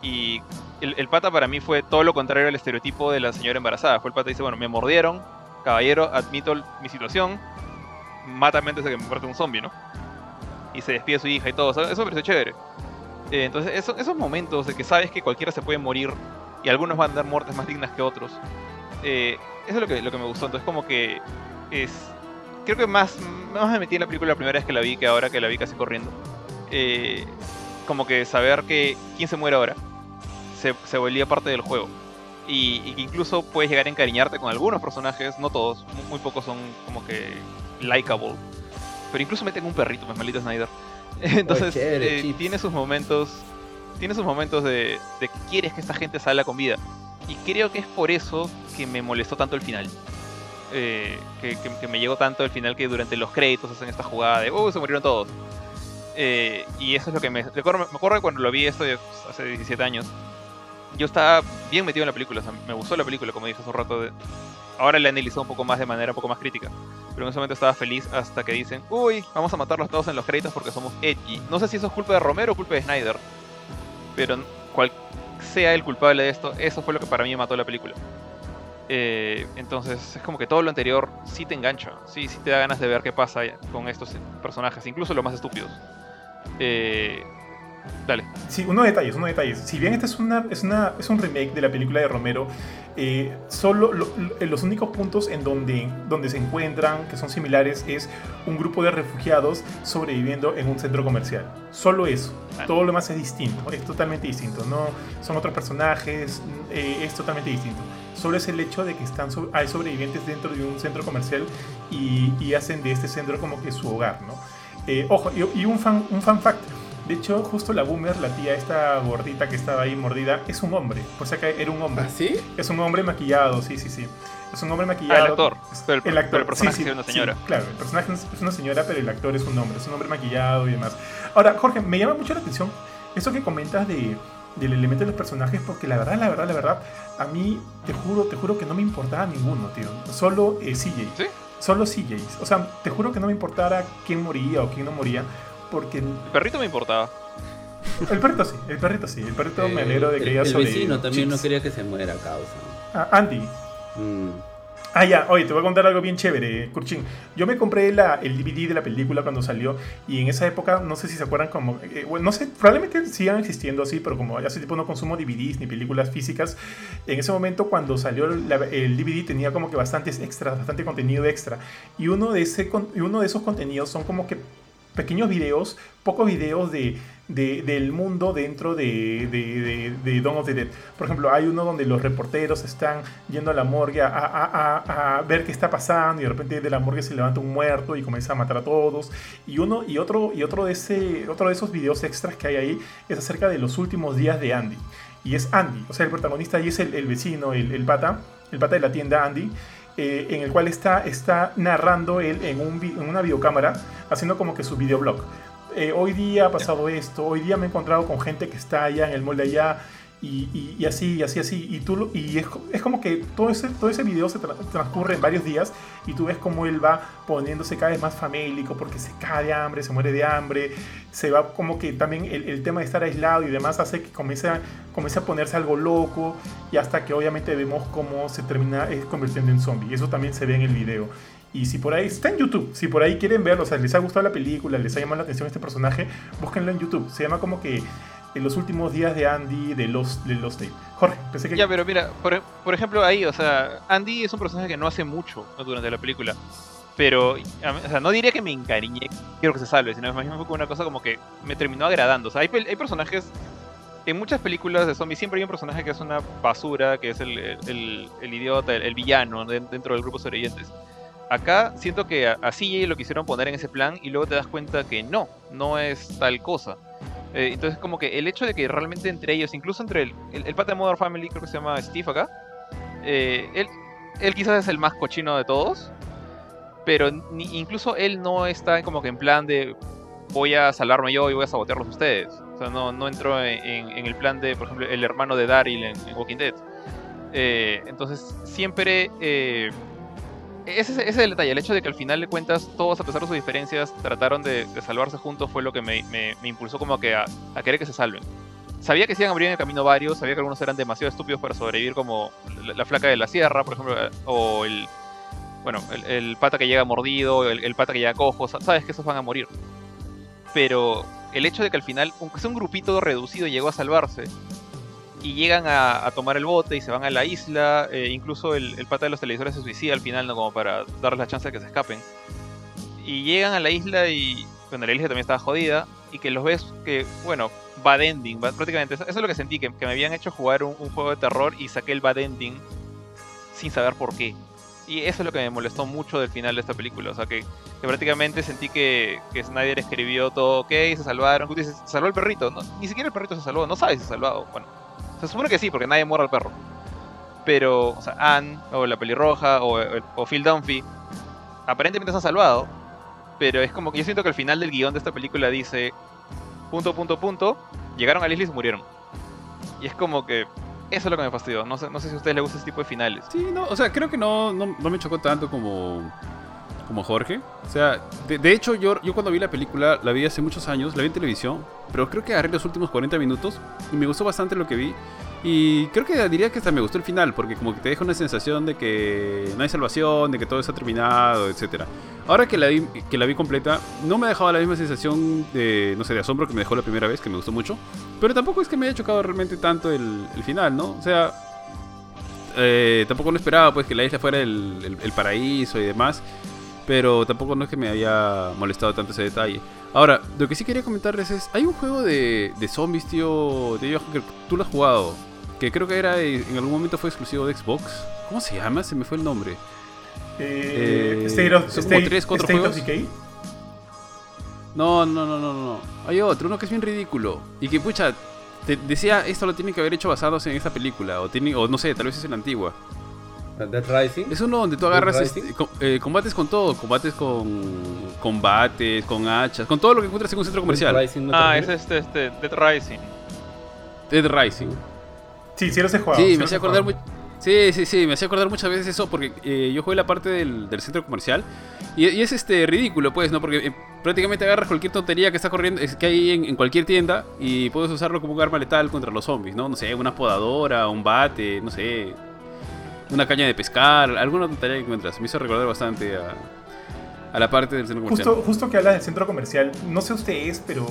y el, el pata para mí fue todo lo contrario al estereotipo de la señora embarazada. Fue el pata que dice, bueno, me mordieron, caballero, admito mi situación, mátame antes de que me muerte un zombie, ¿no? Y se despide de su hija y todo, o sea, eso me parece chévere. Eh, entonces, eso- esos momentos de que sabes que cualquiera se puede morir y algunos van a dar muertes más dignas que otros, eh, eso es lo que, me gustó. Entonces, como que es... Creo que más, más me metí en la película la primera vez que la vi que ahora que la vi casi corriendo. Eh, como que saber que quién se muere ahora se volvía parte del juego. Y, y que incluso puedes llegar a encariñarte con algunos personajes, no todos, muy, muy pocos son como que likable. Pero incluso meten un perrito, pues maldito Snyder. Entonces, chévere, eh, chips. tiene sus momentos. Tiene sus momentos de, de que quieres que esta gente salga con vida. Y creo que es por eso que me molestó tanto el final. Eh, que, que- que me llegó tanto el final que durante los créditos hacen esta jugada de, oh, se murieron todos. Eh, y eso es lo que me... Recuerdo, me acuerdo que cuando lo vi esto hace 17 años, yo estaba bien metido en la película, o sea, me gustó la película, como dije hace un rato. de- Ahora la he un poco más de manera un poco más crítica. Pero en ese momento estaba feliz hasta que dicen, uy, vamos a matarlos todos en los créditos porque somos edgy. No sé si eso es culpa de Romero o culpa de Snyder. Pero cual sea el culpable de esto, eso fue lo que para mí mató la película. Eh, entonces es como que todo lo anterior sí te engancha, sí, sí te da ganas de ver qué pasa con estos personajes, incluso los más estúpidos. Eh, dale. Sí, unos detalles, unos detalles. Si bien este es, una, es, una, es un remake de la película de Romero, eh, solo lo- lo- los únicos puntos en donde, donde se encuentran, que son similares, es un grupo de refugiados sobreviviendo en un centro comercial. Solo eso. Ah. Todo lo demás es distinto, es totalmente distinto. No son otros personajes, eh, es totalmente distinto. Solo es el hecho de que están so- hay sobrevivientes dentro de un centro comercial y, y hacen de este centro como que su hogar, ¿no? Eh, ojo, y, y un, fan, un fan fact. De hecho, justo la boomer, la tía esta gordita que estaba ahí mordida, es un hombre. Por si acá era un hombre. ¿Ah, sí? Es un hombre maquillado, sí, sí, sí. Es un hombre Ah, maquillado. el actor. Pero el, El actor, pero el personaje sí, sí, es una sí, señora. claro, el personaje es una señora, pero el actor es un hombre. Es un hombre maquillado y demás. Ahora, Jorge, me llama mucho la atención eso que comentas de, del elemento de los personajes, porque la verdad, la verdad, la verdad, a mí, te juro, te juro que no me importaba ninguno, tío. Solo eh, CJ. ¿Sí? solo CJs. O sea, te juro que no me importara quién moría o quién no moría, porque El perrito me importaba. el perrito sí, el perrito sí, el perrito me Eh, alegro de que el, haya el vecino también no quería que se muera a causa. Ah, Andy. Mm. Ah, ya, oye, te voy a contar algo bien chévere, Kurchin. Yo me compré la, el DVD de la película cuando salió y en esa época, no sé si se acuerdan como, eh, bueno, no sé, probablemente sigan existiendo así, pero como hace tiempo no consumo DVDs ni películas físicas, en ese momento cuando salió la- el DVD tenía como que bastantes extras, bastante contenido extra. Y uno de, ese, uno de esos contenidos son como que pequeños videos, pocos videos de, de- del mundo dentro de, de, de, Dawn of the Dead. Por ejemplo, hay uno donde los reporteros están yendo a la morgue a, a- a- a ver qué está pasando y de repente de la morgue se levanta un muerto y comienza a matar a todos. Y uno y otro y otro de ese otro de esos videos extras que hay ahí es acerca de los últimos días de Andy. Y es Andy, o sea, el protagonista ahí es el, el vecino, el, el pata, el pata de la tienda Andy. Eh, en el cual está, está narrando él en, un, en una videocámara, haciendo como que su videoblog. Eh, hoy día ha pasado esto, hoy día me he encontrado con gente que está allá en el molde allá, y, así, y así, así. Y, tú, y es, es como que todo ese, todo ese video se tra- transcurre en varios días y tú ves cómo él va poniéndose cada vez más famélico porque se cae de hambre, se muere de hambre, se va como que también el, tema de estar aislado y demás hace que comience a, comience a ponerse algo loco y hasta que obviamente vemos cómo se termina eh, convirtiendo en zombie. Eso también se ve en el video. Y si por ahí está en YouTube, si por ahí quieren verlo, o sea, les ha gustado la película, les ha llamado la atención este personaje, búsquenlo en YouTube. Se llama como que en los últimos días de Andy de Lost, de Lost Tape. Jorge, pensé que... Ya, pero mira, por, por ejemplo, ahí, o sea, Andy es un personaje que no hace mucho durante la película. Pero, o sea, no diría que me encariñé, quiero que se salve, sino más bien fue como una cosa como que me terminó agradando. O sea, hay, hay personajes. En muchas películas de zombies siempre hay un personaje que es una basura, que es el, el- idiota, el, el villano de- dentro del grupo sobrevivientes. Acá siento que a, a CJ lo quisieron poner en ese plan y luego te das cuenta que no, no es tal cosa. Eh, entonces, como que el hecho de que realmente entre ellos, incluso entre el, el, el de Modern Family, creo que se llama Steve acá, eh, él, él quizás es el más cochino de todos, pero incluso él no está como que en plan de voy a salvarme yo y voy a sabotearlos ustedes. O sea, no, no entró en, el plan de, por ejemplo, el hermano de Daryl en, Walking Dead. Eh, entonces, siempre... ese, es- ese es el detalle, el hecho de que al final de cuentas todos, a pesar de sus diferencias, trataron de, de salvarse juntos fue lo que me, me- me impulsó como que a, a querer que se salven. Sabía que se iban a abrir en el camino varios, sabía que algunos eran demasiado estúpidos para sobrevivir, como la, la flaca de la sierra, por ejemplo, eh, o el, bueno, el, el pata que llega mordido, el, el pata que llega cojo, sa- sabes que esos van a morir. Pero el hecho de que al final, aunque sea un grupito reducido, llegó a salvarse, y llegan a, a tomar el bote y se van a la isla. eh, incluso el, el pata de los televisores se suicida al final, ¿no? Como para darles la chance de que se escapen. Y llegan a la isla y. Bueno, la isla también estaba jodida. Y que los ves que, bueno, bad ending. bad- prácticamente. Eso, eso es lo que sentí, que, que me habían hecho jugar un, un juego de terror y saqué el bad ending sin saber por qué. Y eso es lo que me molestó mucho del final de esta película. O sea, que, que prácticamente sentí que, que Snyder escribió todo ok, se salvaron. Se salvó el perrito. No, ni siquiera el perrito se salvó. No sabes si se ha salvado. Bueno, se supone que sí, porque nadie muere al perro. Pero, o sea, Anne, o la pelirroja, o, o Phil Dunphy, aparentemente se han salvado. Pero es como que yo siento que al final del guion de esta película dice: punto, punto, punto, llegaron a la isla y murieron. Y es como que. Eso es lo que me fastidió. No sé, no sé si a ustedes les gusta ese tipo de finales. Sí, no, o sea, creo que no, no me chocó tanto como, como Jorge. O sea, de, de hecho, yo, yo cuando vi la película, la vi hace muchos años, la vi en televisión, pero creo que agarré los últimos 40 minutos y me gustó bastante lo que vi. Y creo que diría que hasta me gustó el final, porque como que te deja una sensación de que no hay salvación, de que todo está terminado, etcétera. Ahora que la, vi, que la vi completa, no me ha dejado la misma sensación de, no sé, de asombro que me dejó la primera vez, que me gustó mucho. Pero tampoco es que me haya chocado realmente tanto el, final, ¿no? O sea, eh, tampoco no esperaba pues que la isla fuera el paraíso y demás. Pero tampoco no es que me haya molestado tanto ese detalle. Ahora, lo que sí quería comentarles es, hay un juego de, de zombies, tío, de que tú lo has jugado, que creo que era en algún momento fue exclusivo de Xbox. ¿Cómo se llama? Se me fue el nombre. Eh, Eh, State of, son como of. Decay. No, no, no, no, no. Hay otro, uno que es bien ridículo. Y que, pucha, te decía, esto lo tienen que haber hecho basados en esta película. O, tiene, o no sé, tal vez es en la antigua. Dead Rising. Es uno donde tú agarras, este, eh, combates con todo. Combates con combates, con hachas, con todo lo que encuentras en un centro comercial. Dead Rising, ¿no te Ah, es este, este, Dead Rising. Dead Rising. Sí, sí los he jugado. Sí, sí me hacía acordar muy... Sí, sí, sí, me hacía acordar muchas veces eso porque eh, yo jugué la parte del, del centro comercial y, y es este ridículo, pues, ¿no? Porque eh, prácticamente agarras cualquier tontería que está corriendo, es- que hay en, en cualquier tienda y puedes usarlo como un arma letal contra los zombies, ¿no? No sé, una podadora, un bate, no sé, una caña de pescar, alguna tontería que encuentras. Me hizo recordar bastante a, la parte del centro comercial. Justo, justo que hablas del centro comercial, no sé ustedes, pero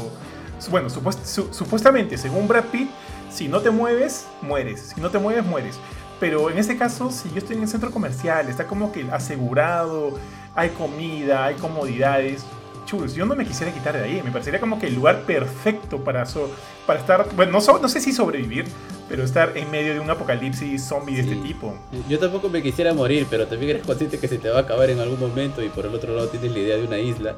bueno, supuest- su- supuestamente, según Brad Pitt, si no te mueves, mueres. Si no te mueves, mueres. Pero en este caso, si yo estoy en el centro comercial, está como que asegurado, hay comida, hay comodidades. Yo no me quisiera quitar de ahí. Me parecería como que el lugar perfecto para, so- para estar, bueno, no, so- no sé si sobrevivir, pero estar en medio de un apocalipsis zombie de este tipo. Yo tampoco me quisiera morir, pero también eres consciente que se te va a acabar en algún momento y por el otro lado tienes la idea de una isla.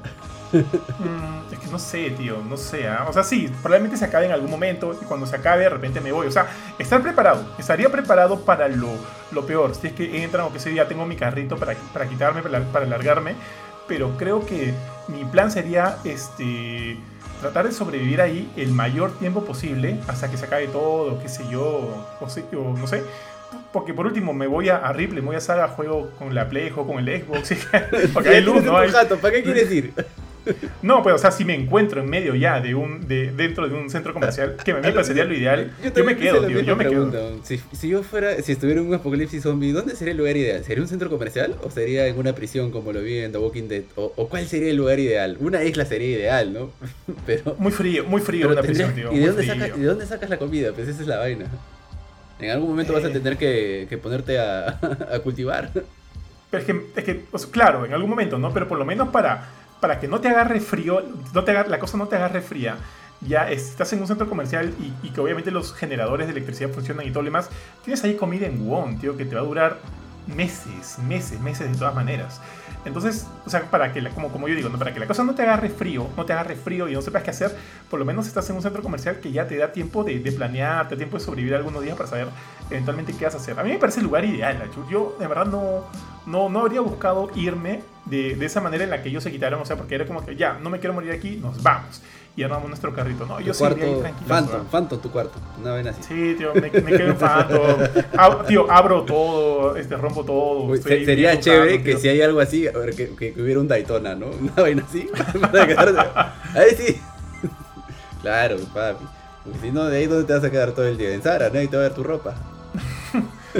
Mm, es que no sé, tío, no sé. ¿ah? O sea, sí, probablemente se acabe en algún momento y cuando se acabe de repente me voy. O sea, estar preparado. Estaría preparado para lo, lo peor. Si es que entran o que ese ya tengo mi carrito para, para quitarme, para, para largarme. Pero creo que mi plan sería este tratar de sobrevivir ahí el mayor tiempo posible hasta que se acabe todo, qué sé yo, o, sé- o no sé. Porque por último me voy a, a Ripley, me voy a Saga, juego con la Play, juego con el Xbox. Porque hay luz, ¿no? Hay- jato, ¿para qué quieres ir? no, pues, o sea, si me encuentro en medio ya de un, de, dentro de un centro comercial, que a mí me parecería lo ideal, yo, me quedo, tío, yo me quedo. Si, si yo fuera, si estuviera en un apocalipsis zombie, ¿dónde sería el lugar ideal? ¿Sería un centro comercial o sería en una prisión como lo vi en The Walking Dead? ¿O, o cuál sería el lugar ideal? Una isla sería ideal, ¿no? Pero, Muy frío, muy frío pero una tendrías- prisión, tío. ¿y de dónde, sacas, ¿y de dónde sacas la comida? Pues esa es la vaina. En algún momento vas a Eh. tener que, que ponerte a, a cultivar. Pero es que, es que, o sea, claro, en algún momento, ¿no? Pero por lo menos para, para que no te agarre frío, no te agarre- la cosa no te agarre fría, ya es- estás en un centro comercial y, que obviamente los generadores de electricidad funcionan y todo lo demás, tienes ahí comida en won, tío, que te va a durar meses, meses, meses de todas maneras. Entonces, o sea, para que, la- como, como yo digo, ¿no? para que la cosa no te agarre frío, no te agarre frío y no sepas qué hacer, por lo menos estás en un centro comercial que ya te da tiempo de, planear, te da tiempo de sobrevivir algunos días para saber eventualmente qué vas a hacer. A mí me parece el lugar ideal. Yo, de verdad, no, no, no habría buscado irme de, de esa manera en la que ellos se quitaron, o sea, porque era como que ya, no me quiero morir aquí, nos vamos. Y armamos nuestro carrito. No, yo Tu iría ahí cuarto, tranquilo. Phantom, Phantom tu cuarto. Una vaina así. Sí, tío, me, me quedo en Phantom. Ab- tío, abro todo, este, rompo todo. Uy, se- sería chévere que si hay algo así, a ver, que, que- hubiera un Daytona, ¿no? Una vaina así. Ahí sí. claro, papi. Porque si no, de ahí donde te vas a quedar todo el día. En Sara, ¿no? Ahí te va a ver tu ropa.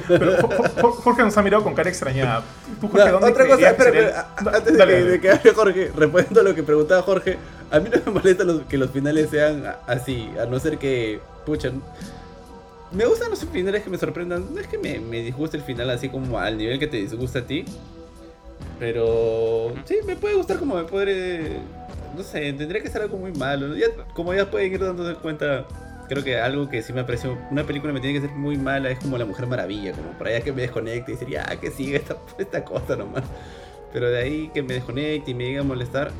Pero Jo- Jo- Jorge nos ha mirado con cara extrañada. ¿Tú, No, Jorge, dónde otra cosa, espera, espera, antes de dale, que, dale. de que hable Jorge, respondiendo a lo que preguntaba Jorge, a mí no me molesta los- que los finales sean así, a no ser que, pucha, me gustan los finales que me sorprendan, no es que me, me disguste el final así como al nivel que te disgusta a ti, pero sí, me puede gustar como me puede, no sé, tendría que ser algo muy malo, ya, como ya pueden ir dándose cuenta... Creo que algo que sí me apreció, una película me tiene que ser muy mala, es como La Mujer Maravilla, como para allá que me desconecte y decir, ya, que siga esta, esta cosa nomás. Pero de ahí que me desconecte y me llegue a molestar,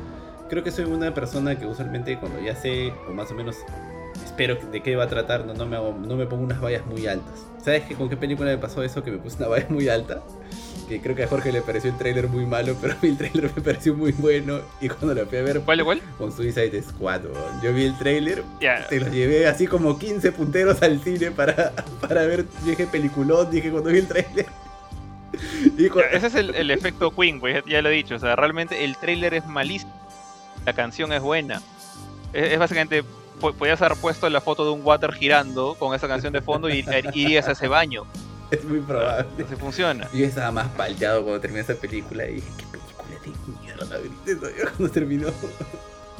creo que soy una persona que usualmente cuando ya sé, o más o menos espero de qué va a tratar, no, no, me, hago- no me pongo unas vallas muy altas. ¿Sabes que con qué película me pasó eso? Que me puse una valla muy alta. Que creo que a Jorge le pareció el tráiler muy malo, pero a mí el tráiler me pareció muy bueno. Y cuando lo fui a ver ¿Cuál, cuál? con Suicide Squad, yo vi el tráiler, Ya. te los llevé así como 15 punteros al cine para, para ver, dije peliculón, dije cuando vi el tráiler. Y cu- Ya, ese es el, el efecto Queen, pues, ya- lo he dicho. O sea, realmente el tráiler es malísimo. La canción es buena. Es, es básicamente, po- podías haber puesto la foto de un water girando con esa canción de fondo y e- irías a ese baño. Es muy probable. Así funciona. Yo estaba más palteado cuando terminé esa película y dije, ¿qué película de mierda? grité eso yo cuando terminó.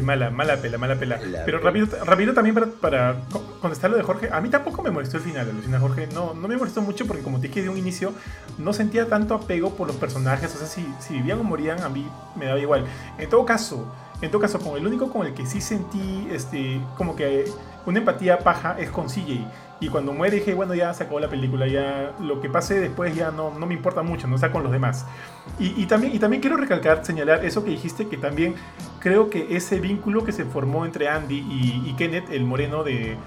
Mala, mala pela, mala pela. Mala Pero rápido, rápido también para, para co- contestar lo de Jorge. A mí tampoco me molestó el final, alucina Jorge. No, no me molestó mucho porque como te dije de un inicio, no sentía tanto apego por los personajes. O sea, si, si vivían o morían, a mí me daba igual. En todo caso, en todo caso, con el único con el que sí sentí este, como que una empatía paja es con CJ. Y cuando muere dije, bueno, ya se acabó la película, ya lo que pase después ya no, no me importa mucho, no está con los demás. Y, y también, y también quiero recalcar, señalar eso que dijiste, que también creo que ese vínculo que se formó entre Andy y, y Kenneth, el moreno de,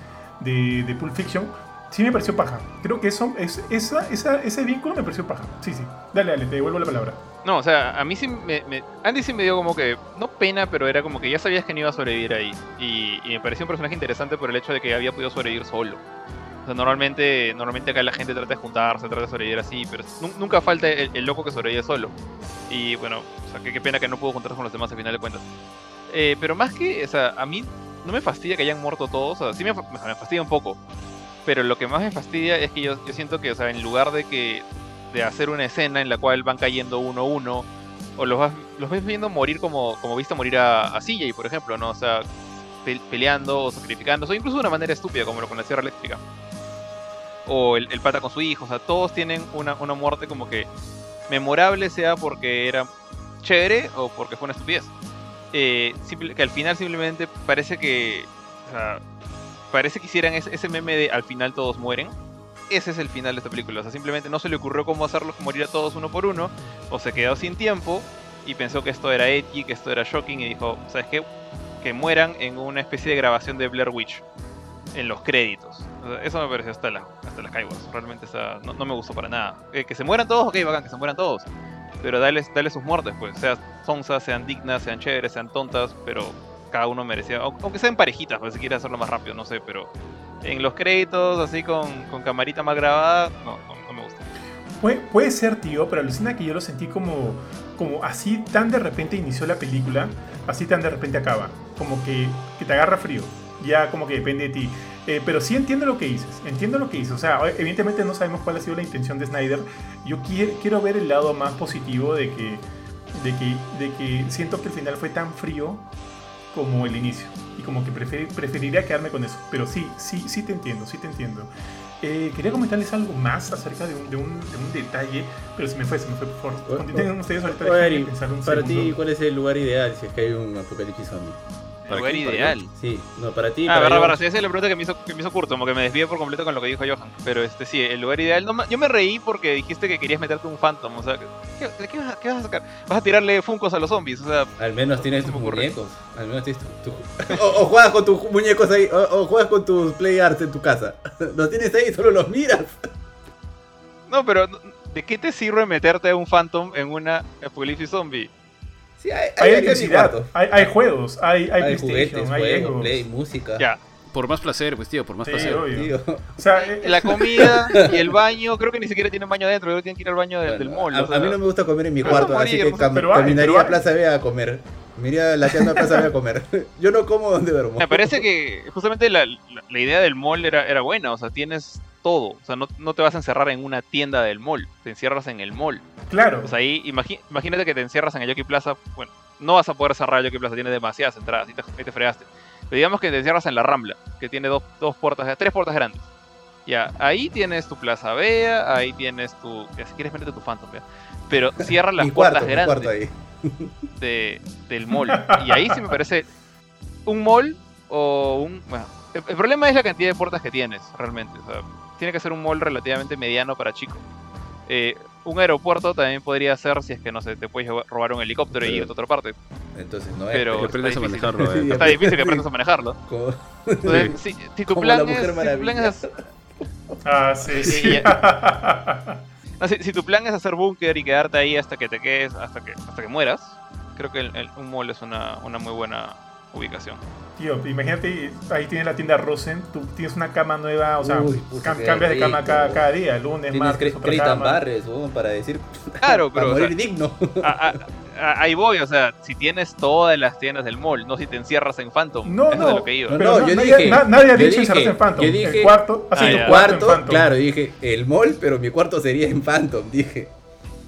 de, de Pulp Fiction, sí me pareció paja. Creo que eso, es, esa, esa, ese vínculo me pareció paja. Sí, sí. Dale, dale, te devuelvo la palabra. No, o sea, a mí sí me, me- Andy sí me dio como que, no pena, pero era como que ya sabías que no iba a sobrevivir ahí. Y, y me pareció un personaje interesante por el hecho de que había podido sobrevivir solo. Sea, normalmente, normalmente acá la gente trata de juntarse, trata de sobrevivir así, pero nu- nunca falta el, loco que sobrevive solo. Y bueno, o sea, qué, pena que no pudo juntarse con los demás al final de cuentas. Eh, pero más que, o sea, a mí no me fastidia que hayan muerto todos, o sí me, me fastidia un poco. Pero lo que más me fastidia es que yo, yo siento que, o sea, en lugar de que de hacer una escena en la cual van cayendo uno a uno, o los vas, los ves viendo morir como, como viste morir a, a CJ, por ejemplo, ¿no? O sea, pe- peleando o sacrificándose, o incluso de una manera estúpida, como lo con la sierra eléctrica. O el, el pata con su hijo, o sea, todos tienen una, una muerte como que memorable, sea porque era chévere o porque fue una estupidez. Eh, que al final simplemente parece que. o parece que hicieran ese, ese meme de al final todos mueren. Ese es el final de esta película. O sea, simplemente no se le ocurrió cómo hacerlos morir a todos uno por uno. O se quedó sin tiempo y pensó que esto era edgy, que esto era shocking. Y dijo, ¿sabes qué? Que mueran en una especie de grabación de Blair Witch. En los créditos. Eso me pareció hasta, la, hasta las Skywars. Realmente o sea, no, me gustó para nada. Eh, que se mueran todos, ok, bacán, que se mueran todos. Pero dale, dale sus muertes, pues. Sean sonzas, sean dignas, sean chéveres, sean tontas, pero cada uno merecía. au- Aunque sean parejitas, pues si quieres hacerlo más rápido, no sé, pero. En los créditos, así con, con camarita más grabada, no, no, no me gusta. Puede, puede ser, tío, pero alucina que yo lo sentí como, como así tan de repente inició la película, así tan de repente acaba. Como que, que te agarra frío. Ya como que depende de ti. Eh, pero sí entiendo lo que dices. Entiendo lo que dices. O sea, evidentemente no sabemos cuál ha sido la intención de Snyder. Yo quiero, quiero ver el lado más positivo de que, de, que, de que siento que el final fue tan frío como el inicio. Y como que prefer- preferiría quedarme con eso. Pero sí, sí, sí te entiendo, sí te entiendo. Eh, quería comentarles algo más acerca de un, de un, de un detalle, pero se me fue, se me fue. Por favor, O- continúen ustedes ahorita. Un para ti. ¿cuál es el lugar ideal si es que hay un apocalipsis zombie? El ¿Para lugar quién? ¿Para ideal. Sí, no, para ti. Ah, para verdad, verdad. Esa es la pregunta que me hizo, que me hizo Curto, como que me desvié por completo con lo que dijo Johan. Pero este sí, el lugar ideal. No, yo me reí porque dijiste que querías meterte un Phantom. O sea, ¿qué, de qué vas, a, qué vas a sacar? Vas a tirarle Funcos a los zombies. O sea, Al menos tienes tus muñecos. Al menos tienes tu, tu- o, o juegas con tus muñecos ahí. O, o juegas con tus play arts en tu casa. Los tienes ahí y solo los miras. no, pero ¿de qué te sirve meterte un Phantom en una Apocalipsis Zombie? Sí, hay, Hay hay, hay, hay juegos, hay, hay, Hay PlayStation, juguetes, hay juegos, play, música. Ya. Por más placer, pues tío, por más Sí, placer. obvio. Tío. O sea, eh, La comida y el baño, creo que ni siquiera tienen baño adentro, creo que tienen que ir al baño del- mall. a, o sea, a mí no me gusta comer en mi cuarto, así que cam- pero caminaría pero a. Plaza B a comer. Me iría lateando a Plaza B a comer. Yo no como donde duermo. Me parece que justamente la, la- la idea del mall era, era buena, o sea, tienes todo, o sea, no, no te vas a encerrar en una tienda del mall, te encierras en el mall. claro. O sea, ahí imagínate que te encierras en el Yoki Plaza, bueno, no vas a poder cerrar el Yoki Plaza, tiene demasiadas entradas, y te, ahí te fregaste. Pero digamos que te encierras en la Rambla, que tiene dos, dos puertas, tres puertas grandes. Ya, ahí tienes tu Plaza Vea, ahí tienes tu, ya, si quieres meterte tu Phantom, ¿ya? pero cierra las puertas grandes de, del mall. Y ahí sí me parece un mall o un... Bueno, el, el problema es la cantidad de puertas que tienes, realmente. O sea, tiene que ser un mall relativamente mediano para chico. Eh, un aeropuerto también podría ser si es que, no sé, te puedes robar un helicóptero y ir a otra parte. Entonces no es. Pero- Que aprendas a está difícil. manejarlo, eh. Está difícil que aprendas a manejarlo. Como, Entonces, si, si tu plan la es... Si tu plan es- Ah, sí, Sí, sí. no, si- si tu plan es hacer búnker y quedarte ahí hasta que te quedes, hasta que, hasta que mueras, creo que el- el- un mall es una, una muy buena ubicación. Tío, imagínate, ahí tienes la tienda Rosen, tú tienes una cama nueva, o sea, Uy, puta, cam- qué cambias de cama cada, cada día, lunes, Tienes martes, otra cama. Barres, para decir. Claro, para pero... o sea, morir digno. a- a- a- ahí voy, o sea, si tienes todas las tiendas del mall, no si te encierras en Phantom. No, eso no. de lo que iba. No, yo nadie, dije- na- nadie ha dicho encerrarse en Phantom. yo dije- el cuarto, así Ah, tu cuarto en Cuarto, claro, dije el mall, pero mi cuarto sería en Phantom, dije.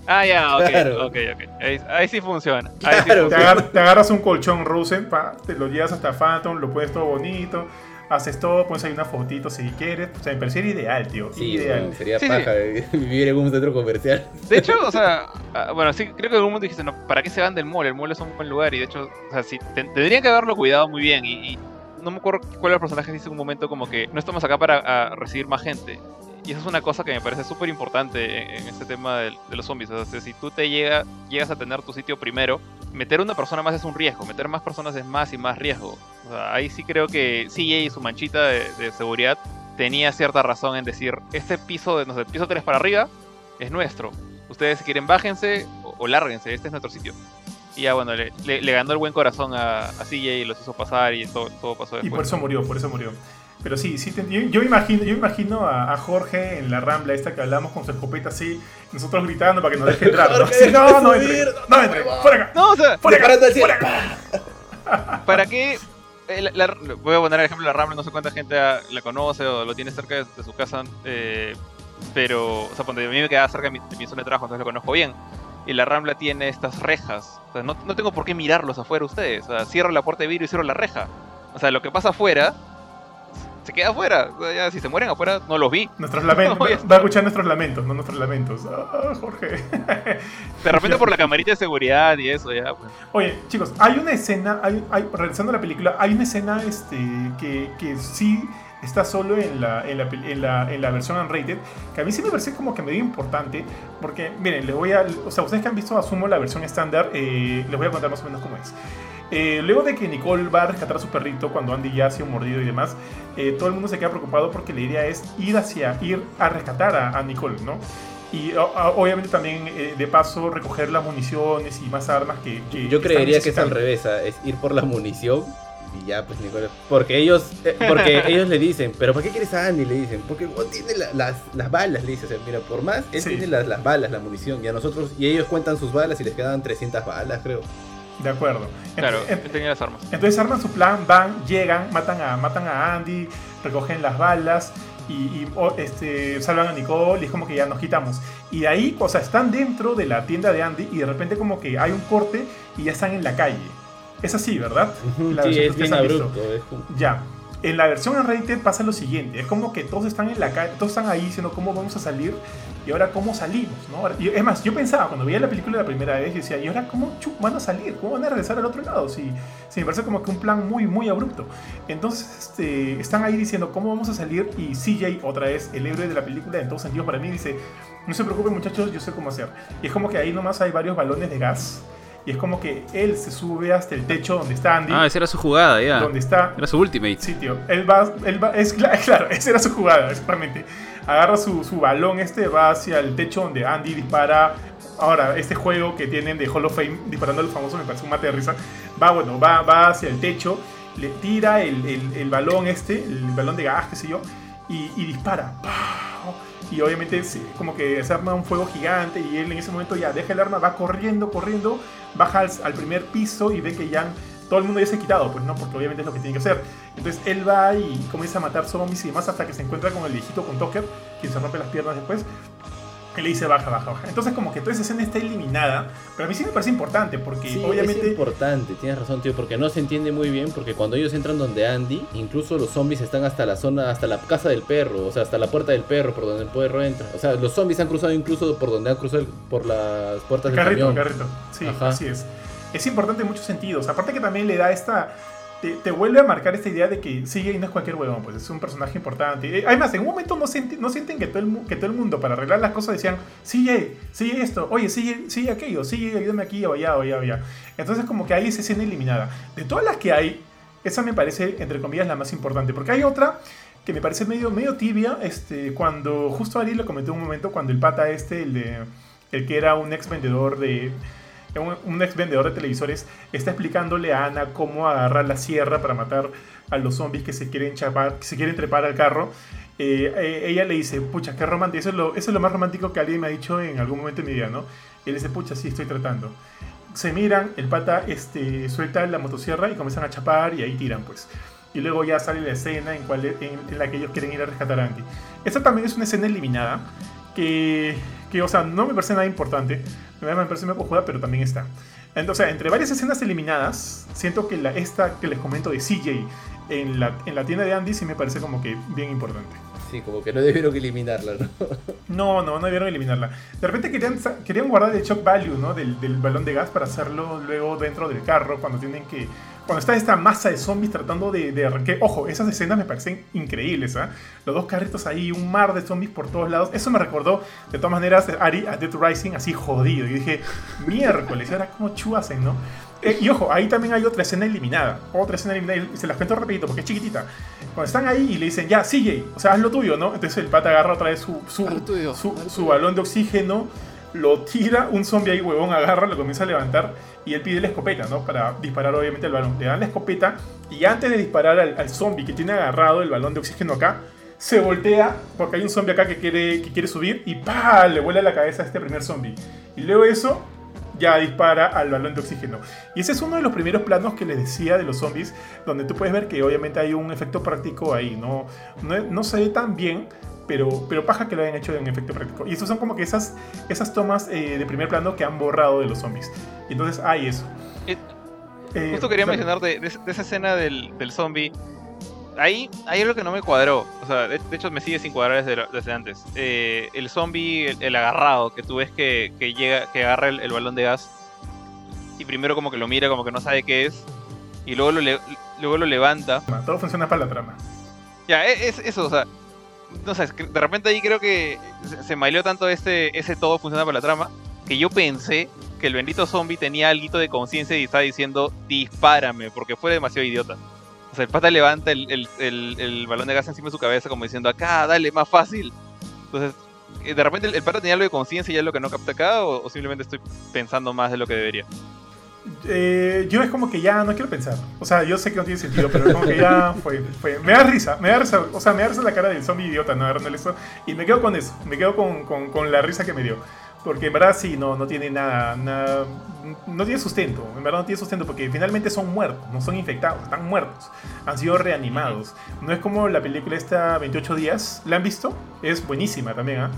Ah, ya, ok, Claro. ok, ok. Ahí, ahí sí funciona. Ahí sí Claro. Te, funciona. agar- te agarras un colchón Rosen, pa, te lo llevas hasta Phantom, lo pones todo bonito, haces todo, pones ahí una fotito si quieres. O sea, me parecería ideal, tío. Sí, ideal. weón, sería Sí, paja vivir en un centro comercial. De hecho, o sea, ah, bueno, sí, creo que en algún momento dijiste, no, ¿para qué se van del mall? El mall es un buen lugar y de hecho, o sea, sí, ten- tendrían que haberlo cuidado muy bien y, y no me acuerdo cuál era el personaje dice en un momento como que no estamos acá para ah, recibir más gente. Y eso es una cosa que me parece súper importante en, en este tema de, los zombies. O sea, si tú te llega, llegas a tener tu sitio primero, meter una persona más es un riesgo, meter más personas es más y más riesgo. O sea, ahí sí creo que CJ y su manchita de, de seguridad tenía cierta razón en decir, este piso, de, no sé, piso 3 para arriba es nuestro. Ustedes si quieren bájense o, o lárguense, este es nuestro sitio. Y ya bueno, le, le- le ganó el buen corazón a, a CJ y los hizo pasar y todo, todo pasó después. Y por eso murió, por eso murió. Pero sí, sí te- yo, yo imagino, yo imagino a, a Jorge en la rambla esta que hablamos con su escopeta así, nosotros gritando para que nos deje entrar. ¿no? No, no entre, no, no entre, fuera acá, No, o sea, fuera acá, acá. ¿para qué? eh, la- la- voy a poner el ejemplo de la Rambla, no sé cuánta gente la conoce o lo tiene cerca de, de su casa, eh, pero, o sea, cuando a mí me quedaba cerca de mi, de mi zona de trabajo, entonces lo conozco bien. Y la Rambla tiene estas rejas, o sea, no, no tengo por qué mirarlos afuera ustedes, o sea, cierro la puerta de vidrio y cierro la reja. O sea, lo que pasa afuera, se queda afuera, o sea, ya, si se mueren afuera, no los vi. Nuestros lamentos, No, va, va a escuchar nuestros lamentos, no nuestros lamentos. Ah, Jorge. De repente por la camarita de seguridad y eso, ya, pues. Oye, chicos, hay una escena, hay, hay- regresando a la película, hay una escena este, que, que sí está solo en la, en, la, en, la, en la versión unrated, que a mí sí me parece como que medio importante, porque, miren, les voy a, o sea, ustedes que han visto, asumo la versión estándar, eh, les voy a contar más o menos cómo es. Eh, luego de que Nicole va a rescatar a su perrito cuando Andy ya ha sido mordido y demás, eh, todo el mundo se queda preocupado porque la idea es ir hacia, ir a rescatar a, a Nicole, ¿no? Y o- obviamente también eh, de paso recoger las municiones y más armas que... que Yo que creería que es al revés, ¿ah? es ir por la munición y ya, pues Nicolás. Porque ellos, eh, porque ellos le dicen, pero ¿para qué quieres a Andy? Le dicen, porque oh, tiene la- las, las balas, le dice, o sea, mira, por más, él Sí. tiene las, las balas, la munición, y a nosotros, y ellos cuentan sus balas y les quedan 300 balas, creo. De acuerdo. Claro, Ent- ent- él tenía las armas. Entonces arman su plan, van, llegan, matan a, matan a Andy, recogen las balas y, y, o- este, salvan a Nicole y es como que ya nos quitamos. Y de ahí, o sea, están dentro de la tienda de Andy y de repente como que hay un corte y ya están en la calle. Es así, ¿verdad? La sí, es bien han visto. abrupto. Es como- Ya. En la versión unrated pasa lo siguiente, es como que todos están en la calle, todos están ahí diciendo cómo vamos a salir y ahora cómo salimos, ¿no? Y es más, yo pensaba cuando veía la película la primera vez, yo decía, ¿y ahora cómo van a salir? ¿Cómo van a regresar al otro lado? Si, si me parece como que un plan muy, muy abrupto. Entonces, este, están ahí diciendo, ¿cómo vamos a salir? Y CJ, otra vez, el héroe de la película, en todos sentidos para mí, dice, no se preocupen muchachos, yo sé cómo hacer. Y es como que ahí nomás hay varios balones de gas. Y es como que él se sube hasta el techo donde está Andy, Ah, esa era su jugada, ya. donde está Era su ultimate. Sí, tío. Él va, él va, es cla- claro, esa era su jugada, exactamente. Agarra su, su balón este, va hacia el techo donde Andy dispara. Ahora, este juego que tienen de Hall of Fame, disparando a los famosos, me parece un mate de risa. Va, bueno, va, va hacia el techo, le tira el, el- el balón este, el balón de gas, qué sé yo, y, y dispara. ¡Pau! Y obviamente como que se arma un fuego gigante y él en ese momento ya deja el arma, va corriendo, corriendo, baja al, al primer piso y ve que ya todo el mundo ya se ha quitado, pues no, porque obviamente es lo que tiene que hacer. Entonces él va y comienza a matar zombies y demás hasta que se encuentra con el viejito con Tucker, quien se rompe las piernas después. Y le dice baja, baja, baja. Entonces como que toda esa escena está eliminada, pero a mí sí me parece importante porque Sí, obviamente... es importante, tienes razón, tío, porque no se entiende muy bien, porque cuando ellos entran donde Andy, incluso los zombies están hasta la zona, hasta la casa del perro, o sea, hasta la puerta del perro, por donde el perro entra. O sea, los zombies han cruzado incluso por donde han cruzado el- por las puertas El del carrito, camión. carrito. Sí, Ajá. así es. Es importante en muchos sentidos. Aparte que también le da esta... Te, vuelve a marcar esta idea de que CJ no es cualquier huevón, pues es un personaje importante. Eh, Además, en un momento no, no sienten que todo, el, que todo el mundo para arreglar las cosas decían, CJ, CJ esto, oye, CJ, CJ aquello, CJ ayúdame aquí o allá o allá o allá. Entonces como que hay esa escena eliminada. De todas las que hay, esa me parece, entre comillas, la más importante. Porque hay otra que me parece medio, medio tibia, este, cuando, justo Ari lo comenté un momento, cuando el pata este, el de, el que era un ex vendedor de, un, ex vendedor de televisores, está explicándole a Ana cómo agarrar la sierra para matar a los zombies que se quieren chapar, que se quieren trepar al carro. Eh, eh, ella le dice, pucha, qué romántico, eso es, lo, más romántico que alguien me ha dicho en algún momento de mi vida, ¿no? Y él dice, pucha, sí, estoy tratando. Se miran, el pata este, suelta la motosierra y comienzan a chapar y ahí tiran, pues. Y luego ya sale la escena en, en la que ellos quieren ir a rescatar a Andy. Esta también es una escena eliminada que, que o sea, no me parece nada importante. Me parece una cojuda, pero también está. Entonces, entre varias escenas eliminadas, siento que la, esta que les comento de CJ en la, en la tienda de Andy sí me parece como que bien importante. Sí, como que no debieron eliminarla, ¿no? No, no, no debieron eliminarla. De repente querían, querían guardar el shock value, ¿no? Del, del balón de gas para hacerlo luego dentro del carro cuando tienen que... Cuando está esta masa de zombies tratando de, de. Ojo, esas escenas me parecen increíbles, ¿ah? Los dos carritos ahí, un mar de zombies por todos lados. Eso me recordó, de todas maneras, Ari a Dead Rising así jodido. Y dije, miércoles, ¿y ahora cómo hacen, no? Eh, y ojo, ahí también hay otra escena eliminada. Otra escena eliminada, y se las cuento rapidito porque es chiquitita. Cuando están ahí y le dicen, ya, CJ, o sea, haz lo tuyo, ¿no? Entonces el pata agarra otra vez su, su, tuyo, balón de oxígeno, lo tira, un zombie ahí, huevón, agarra, lo comienza a levantar y él pide la escopeta, ¿no? Para disparar obviamente al balón. Le dan la escopeta y antes de disparar al, al zombie que tiene agarrado el balón de oxígeno acá, se voltea porque hay un zombie acá que quiere, que quiere subir y ¡pa! le vuela la cabeza a este primer zombie. Y luego eso ya dispara al balón de oxígeno. Y ese es uno de los primeros planos que les decía de los zombies, donde tú puedes ver que obviamente hay un efecto práctico ahí. No, no, no se ve tan bien, pero, pero paja que lo hayan hecho en efecto práctico. Y estos son como que esas, esas tomas eh, de primer plano que han borrado de los zombies. Y entonces hay eso. Eh, Eh, Justo quería dale. mencionar de, de- de esa escena del, del zombie. Ahí hay algo que no me cuadró. O sea, de, de hecho me sigue sin cuadrar desde, desde antes. El zombie, el, el agarrado, que tú ves que, que llega, que agarra el, el balón de gas. Y primero como que lo mira, como que no sabe qué es. Y luego lo, le- luego lo levanta. Todo funciona para la trama. Ya, e- es, eso, o sea. No sé, de repente ahí creo que se, se tanto este, ese todo funciona para la trama. Que yo pensé que el bendito zombie tenía algo de conciencia y estaba diciendo dispárame, porque fue demasiado idiota. O sea, el pata levanta el, el- el- el balón de gas encima de su cabeza como diciendo acá, dale, más fácil. Entonces, eh, de repente el, pata tenía algo de conciencia y es lo que no capta acá, o simplemente estoy pensando más de lo que debería. Eh, yo es como que ya no quiero pensar. O sea, yo sé que no tiene sentido, pero como que ya fue, fue- Me da risa, me da risa. O sea, me da risa la cara del zombie idiota, ¿no? Eso. Y me quedo con eso, me quedo con, con- con la risa que me dio. Porque en verdad sí, no, no tiene nada, nada. No tiene sustento, en verdad no tiene sustento porque finalmente son muertos, no son infectados, están muertos. Han sido reanimados. No es como la película esta 28 días, ¿la han visto? Es buenísima también, ¿ah? De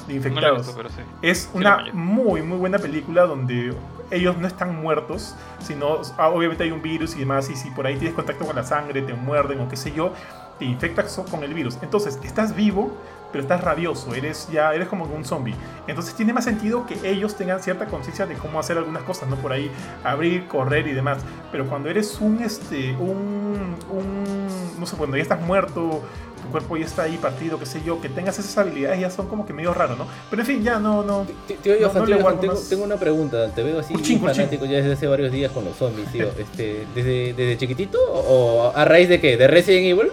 No lo he infectados. visto, pero sí. Es una muy, muy buena película donde ellos no están muertos, sino ah, obviamente hay un virus y demás, y si por ahí tienes contacto con la sangre, te muerden o qué sé yo, te infectas con el virus. Entonces, estás vivo, pero estás rabioso, eres ya eres como un zombie. Entonces tiene más sentido que ellos tengan cierta conciencia de cómo hacer algunas cosas, no por ahí abrir, correr y demás. Pero cuando eres un este un un no sé, cuando ya estás muerto, tu cuerpo ya está ahí partido, qué sé yo, que tengas esas habilidades ya son como que medio raro, ¿no? Pero en fin, ya no no Tío, tío, No, Johan, no tío, le Johan, guardo tengo, más. tengo una pregunta. Te veo así urchin. fanático ya desde hace varios días con los zombies, tío. Este, ¿desde, ¿Desde chiquitito o a raíz de qué? ¿De Resident Evil?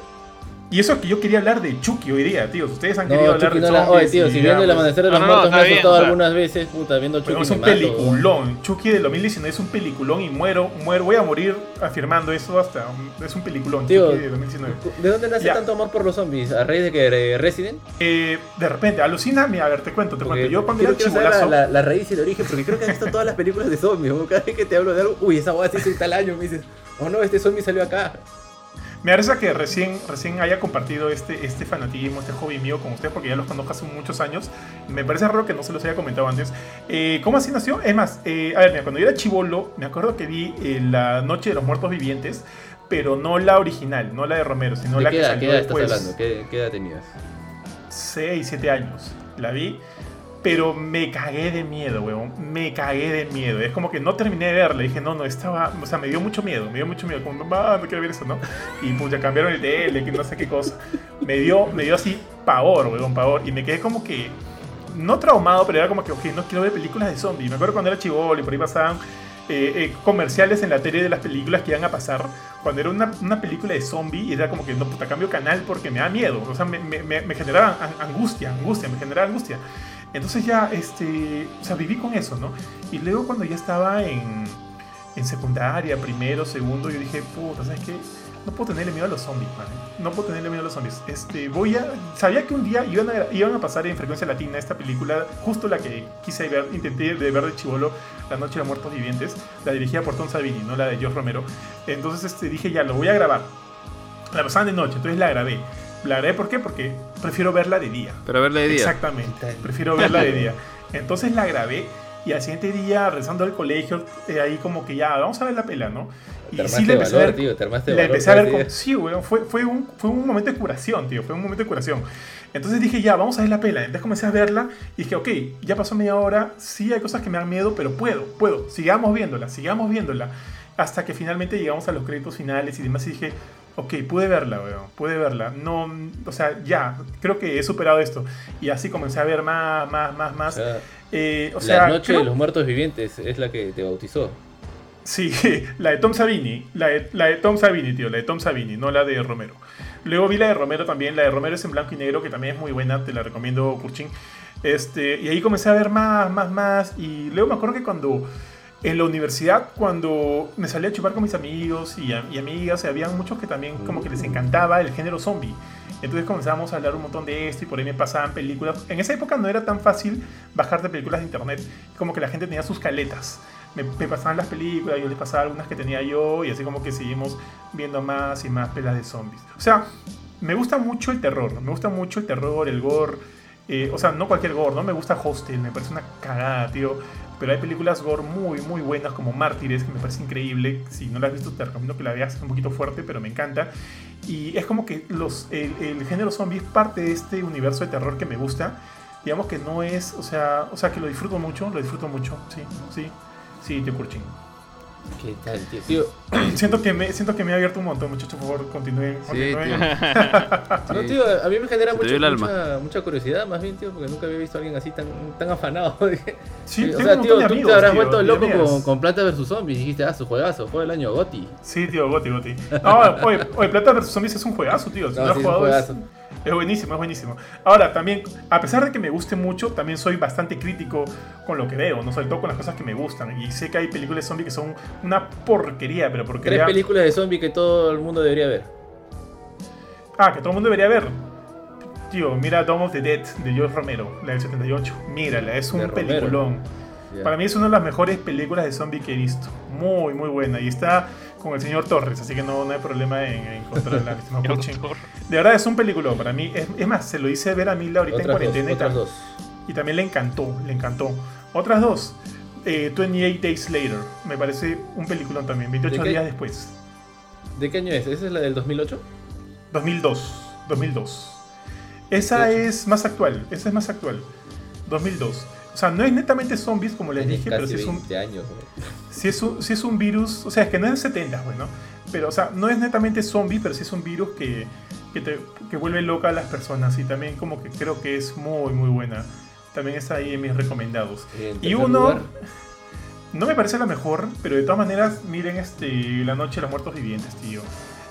Y eso que yo quería hablar de Chucky hoy día, tío. Ustedes han No, querido hablar Chucky de no la... zombies Oye, tío, si ya, viendo el amanecer de los no, no, muertos me bien, asustado o sea, algunas veces, puta, viendo Chucky pero es me un mato, peliculón. Chucky del 2019 es un peliculón y muero, muero, voy a morir afirmando eso hasta es un peliculón. Tío, Chucky del 2019. ¿De dónde nace Ya. tanto amor por los zombies? ¿A raíz de que eh, Resident? Eh, de repente, alucina, mira, a ver, te cuento, te Porque cuento. Yo cuando era chivolazo, la, la, la raíz y el origen, porque creo que han visto todas las películas de zombies. Cada vez que te hablo de algo, uy, esa hueá se hizo tal año, me dices, oh no, este zombie salió acá. Me parece que recién, recién haya compartido este, este fanatismo, este hobby mío con ustedes, porque ya los conozco hace muchos años. Me parece raro que no se los haya comentado antes. Eh, ¿Cómo así nació? Es más, eh, a ver, mira, cuando yo era chivolo, me acuerdo que vi eh, La Noche de los Muertos Vivientes, pero no la original, no la de Romero, sino ¿De la qué que edad, salió qué edad estás después. hablando? ¿Qué, ¿Qué edad tenías? 6, 7 años. La vi. Pero me cagué de miedo, weón. Me cagué de miedo. Es como que no terminé de verla. Dije, no, no, estaba. O sea, me dio mucho miedo. Me dio mucho miedo. Como, mamá, no quiero ver eso, ¿no? Y pues ya cambiaron el tele, que no sé qué cosa. Me dio, me dio así pavor, weón, pavor. Y me quedé como que. No traumado, pero era como que, ok, no quiero ver películas de zombies. Me acuerdo cuando era chivolo y por ahí pasaban eh, eh, comerciales en la tele de las películas que iban a pasar. Cuando era una, una película de zombie y era como que no, puta, cambio canal porque me da miedo. O sea, me, me, me, generaba an- angustia, angustia, me generaba angustia. Entonces ya, este, o sea, viví con eso, ¿no? Y luego cuando ya estaba en, en secundaria, primero, segundo, yo dije, puta, ¿sabes qué? No puedo tenerle miedo a los zombies, man. No puedo tenerle miedo a los zombies. Este, voy a... Sabía que un día iban a, iban a pasar en frecuencia latina esta película, justo la que quise ver, intenté de ver de chivolo, La Noche de Muertos Vivientes, la dirigida por Tom Savini, no la de George Romero. Entonces este, dije, ya, lo voy a grabar. La pasaban de noche, entonces la grabé. La grabé, ¿por qué? Porque prefiero verla de día. Para verla de día. Exactamente, prefiero verla de día. Entonces la grabé y al siguiente día, regresando al colegio, eh, ahí como que ya, vamos a ver la pela, ¿no? Y Te sí le empecé a valor, ver, tío, te armaste le valor. empecé a ver como, sí, weón, fue, fue, un, fue un momento de curación, tío, fue un momento de curación. Entonces dije, ya, vamos a ver la pela. Entonces comencé a verla y dije, ok, ya pasó media hora, sí hay cosas que me dan miedo, pero puedo, puedo, sigamos viéndola, sigamos viéndola. Hasta que finalmente llegamos a los créditos finales y demás y dije, ok, pude verla, weón, pude verla. No, o sea, ya, creo que he superado esto. Y así comencé a ver más, más, más, más. sea, Eh, o sea, la noche creo- de los muertos vivientes es la que te bautizó. Sí, la de Tom Savini, la de, la de Tom Savini, tío, la de Tom Savini, no la de Romero. Luego vi la de Romero también, la de Romero es en blanco y negro, que también es muy buena, te la recomiendo, Kurchin. Este, y ahí comencé a ver más, más, más. Y luego me acuerdo que cuando en la universidad, cuando me salí a chupar con mis amigos y, y amigas, habían muchos que también como que les encantaba el género zombie. Entonces comenzamos a hablar un montón de esto y por ahí me pasaban películas. En esa época no era tan fácil bajarte películas de internet, como que la gente tenía sus caletas. Me, me pasaban las películas, yo les pasaba algunas que tenía yo y así como que seguimos viendo más y más pelas de zombies. O sea, me gusta mucho el terror, me gusta mucho el terror, el gore. eh, o sea, no cualquier gore, no me gusta Hostel, me parece una cagada, tío. Pero hay películas gore muy, muy buenas como Mártires, que me parece increíble. Si no la has visto, te recomiendo que la veas, un poquito fuerte, pero me encanta. Y es como que los, el, el género zombie es parte de este universo de terror que me gusta. Digamos que no es, o sea, o sea que lo disfruto mucho, lo disfruto mucho, sí, sí, sí, te curchín. ¿Qué tal, tío? Tío, Siento que me, siento que me he abierto un montón, muchachos, por favor, continúen. Sí, continúen. no, Sí. tío, a mí me genera mucho- el mucha, mucha curiosidad, más bien, tío, porque nunca había visto a alguien así tan, tan afanado. Sí, o tengo sea, un tío, tú amigos, te habrás tío, vuelto loco con, con Planta vs Zombies. Dijiste, ah, su juegazo, juego del año Goti. Sí, tío, Goti, Goti. No, oye, oye, Plata vs Zombies es un juegazo, tío. Si no, No, lo has sí, es un jugado, es, juegazo. Es buenísimo, es buenísimo. Ahora, también, a pesar de que me guste mucho, también soy bastante crítico con lo que veo, ¿no? Sobre todo con las cosas que me gustan. Y sé que hay películas de zombies que son una porquería, pero Tres porquería. películas de zombies que todo el mundo debería ver. Ah, que todo el mundo debería ver. Tío, mira Dawn of the Dead de George Romero, la del 78. Mírala, es un De Romero. Para mí es una de las mejores películas de zombie que he visto. Muy, muy buena. Y está con el señor Torres, así que no, no hay problema en, en encontrarla. De verdad es un peliculón para mí. Es, es más, se lo hice ver a Mila ahorita en dos, cuarentena y, dos. y también le encantó, le encantó. Otras dos, eh, 28 Days Later, me parece un peliculón también, 28 ¿De qué? días después. ¿De qué año es? ¿Esa es la del 2008? 2002, 2002. Esa es más actual, esa es más actual. 2002. O sea, no es netamente zombies como les Tiene dije, pero sí es un, 20 años. es un, sí es un virus, o sea, es que no es 70, bueno, pero, o sea, no es netamente zombie, pero sí es un virus que, que, te, que vuelve loca a las personas y también como que creo que es muy, muy buena. También está ahí en mis recomendados. En Y uno, lugar, no me parece la mejor, pero de todas maneras, miren este, La Noche de los Muertos Vivientes, tío.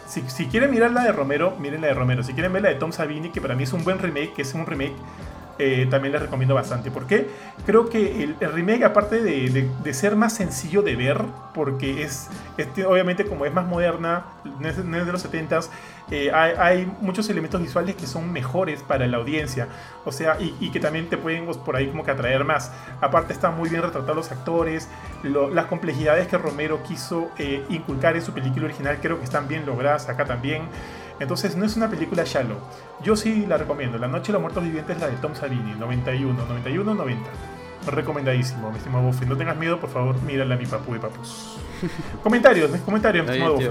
Si, si quieren mirar la de Romero, miren la de Romero. Si quieren ver la de Tom Savini, que para mí es un buen remake, que es un remake, eh, también les recomiendo bastante. Porque creo que el, el remake, aparte de, de- de ser más sencillo de ver, porque es, este, obviamente como es más moderna, no es, no es de los 70s, eh, hay, hay muchos elementos visuales que son mejores para la audiencia. O sea, y, y que también te pueden pues, por ahí como que atraer más. Aparte están muy bien retratados los actores, lo- las complejidades que Romero quiso eh, inculcar en su película original creo que están bien logradas acá también. Entonces no es una película shallow. Yo sí la recomiendo. La Noche de los Muertos Vivientes es la de Tom Savini, 91, 91, 90. Recomendadísimo, mi estimado Buffy. No tengas miedo, por favor, mírala mi papu de papus. comentarios, mis comentarios, mi estimado. Buffy.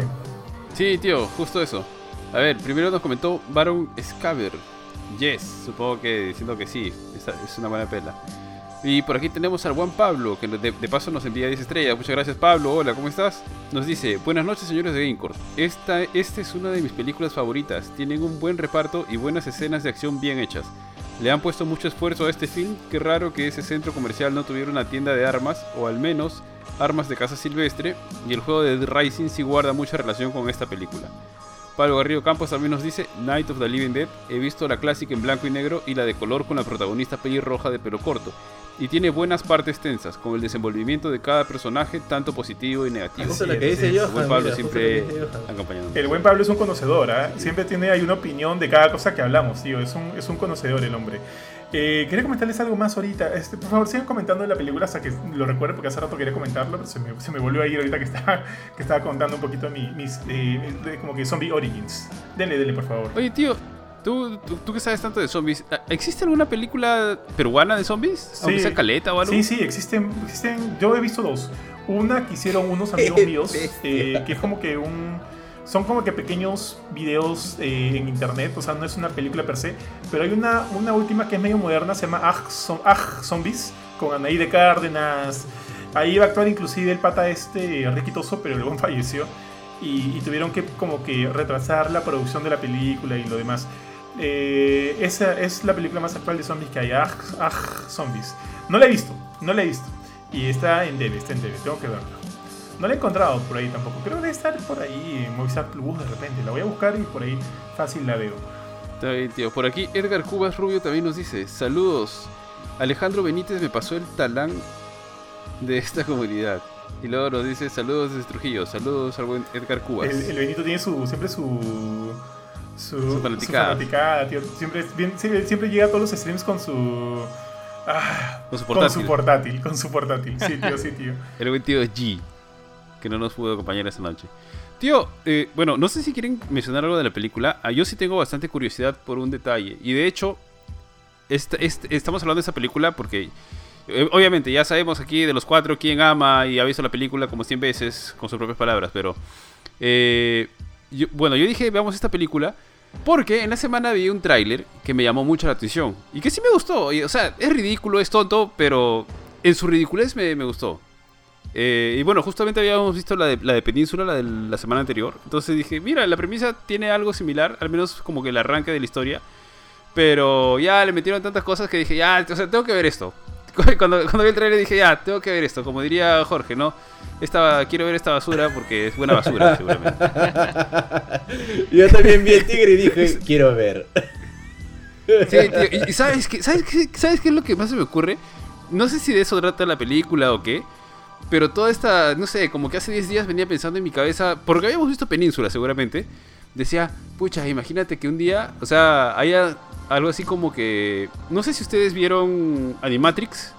Sí, tío, justo eso. A ver, primero nos comentó Baron Scaver. Yes, supongo que diciendo que sí, es una buena pela. Y por aquí tenemos al Juan Pablo, que de, paso nos envía 10 estrellas. Muchas gracias, Pablo. Hola, ¿cómo estás? Nos dice: Buenas noches, señores de Gamecourt. Esta, esta es una de mis películas favoritas. Tienen un buen reparto y buenas escenas de acción bien hechas. Le han puesto mucho esfuerzo a este film. Qué raro que ese centro comercial no tuviera una tienda de armas, o al menos armas de caza silvestre. Y el juego de Dead Rising sí guarda mucha relación con esta película. Pablo Garrido Campos también nos dice Night of the Living Dead. He visto la clásica en blanco y negro y la de color con la protagonista pelirroja de pelo corto. Y tiene buenas partes tensas, con el desenvolvimiento de cada personaje, tanto positivo y negativo. Justo Así la que es, dice es. Johan. Buen Pablo mira, siempre acompañándonos. El buen Pablo es un conocedor, ¿ah? siempre tiene hay una opinión de cada cosa que hablamos, tío. Es un, es un conocedor el hombre. Eh, quería comentarles algo más ahorita. Este, por favor, sigan comentando la película hasta que lo recuerde, porque hace rato quería comentarlo, pero se me, se me volvió a ir ahorita que estaba, que estaba contando un poquito mi- mis, eh, de- como que Zombie Origins. Denle, denle, por favor. Oye, tío, ¿tú, tú, tú que sabes tanto de zombies, ¿existe alguna película peruana de zombies? Aunque sea caleta o algo. Sí, sí, existen, existen. Yo he visto dos. Una que hicieron unos amigos míos, eh, que es como que un. Son como que pequeños videos eh, en internet, o sea, no es una película per se, pero hay una, una última que es medio moderna, se llama Aj, Zom- Aj Zombies, con Anaí de Cárdenas. Ahí iba a actuar inclusive el pata este, Riquitoso, pero luego falleció. Y, tuvieron que como que retrasar la producción de la película y lo demás. Eh, esa es la película más actual de zombies que hay, Aj Zombies. No la he visto, no la he visto. Y está en debe, está en debe, tengo que verla. No la he encontrado por ahí tampoco. Creo que debe estar por ahí en Movistar Plus de repente. La voy a buscar y por ahí fácil la veo. Está bien, tío. Por aquí Edgar Cubas Rubio también nos dice, saludos. Alejandro Benítez me pasó el talán de esta comunidad. Y luego nos dice saludos desde Trujillo, saludos al buen Edgar Cubas. El, el Benito tiene su, siempre su. Su, Su fanaticada. fanaticada, tío. Siempre, bien- siempre, siempre llega a todos los streams con su. ah, Con su Con portátil. su portátil, con su portátil. Sí, tío, sí, tío. El buen tío G, que no nos pudo acompañar esta noche. Tío, eh, bueno, no sé si quieren mencionar algo de la película. Ah, yo sí tengo bastante curiosidad por un detalle. Y de hecho, este- este- estamos hablando de esta película porque, obviamente, ya sabemos aquí de los cuatro quién ama y ha visto la película como 100 veces con sus propias palabras. Pero, eh, yo- bueno, yo dije, veamos esta película. Porque en la semana vi un tráiler que me llamó mucho la atención. Y que sí me gustó. o sea, es ridículo, es tonto, pero en su ridiculez me, me gustó. Eh, y bueno, justamente habíamos visto la de, la de Península, la de la semana anterior. Entonces dije, mira, la premisa tiene algo similar, al menos como que el arranque de la historia. Pero ya le metieron tantas cosas que dije, ya, o sea, tengo que ver esto. Cuando, cuando vi el trailer dije, ya, tengo que ver esto. Como diría Jorge, ¿no? Esta, quiero ver esta basura porque es buena basura, seguramente. Yo también vi el tigre y dije, quiero ver. Sí, tío, y, y ¿sabes, qué, ¿sabes, qué, ¿sabes qué es lo que más se me ocurre? No sé si de eso trata la película o qué, pero toda esta, no sé, como que hace 10 días venía pensando en mi cabeza, porque habíamos visto Península seguramente, decía, pucha, imagínate que un día, o sea, haya algo así como que, no sé si ustedes vieron Animatrix,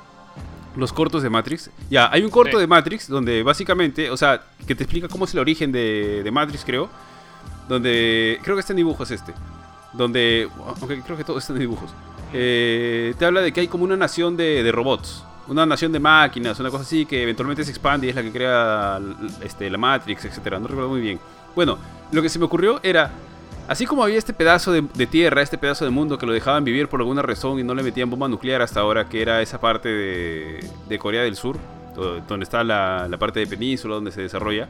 los cortos de Matrix. Ya, hay un corto Sí. de Matrix donde básicamente, o sea, que te explica cómo es el origen de, de Matrix, creo. Donde, creo que está en dibujos este. Donde, aunque creo que todo está en dibujos. Eh, te habla de que hay como una nación de, de robots. Una nación de máquinas, una cosa así que eventualmente se expande y es la que crea este, la Matrix, etcétera. No recuerdo muy bien. Bueno, lo que se me ocurrió era, así como había este pedazo de, tierra, este pedazo de mundo que lo dejaban vivir por alguna razón y no le metían bomba nuclear hasta ahora, que era esa parte de, Corea del Sur, do- donde está la, parte de península, donde se desarrolla.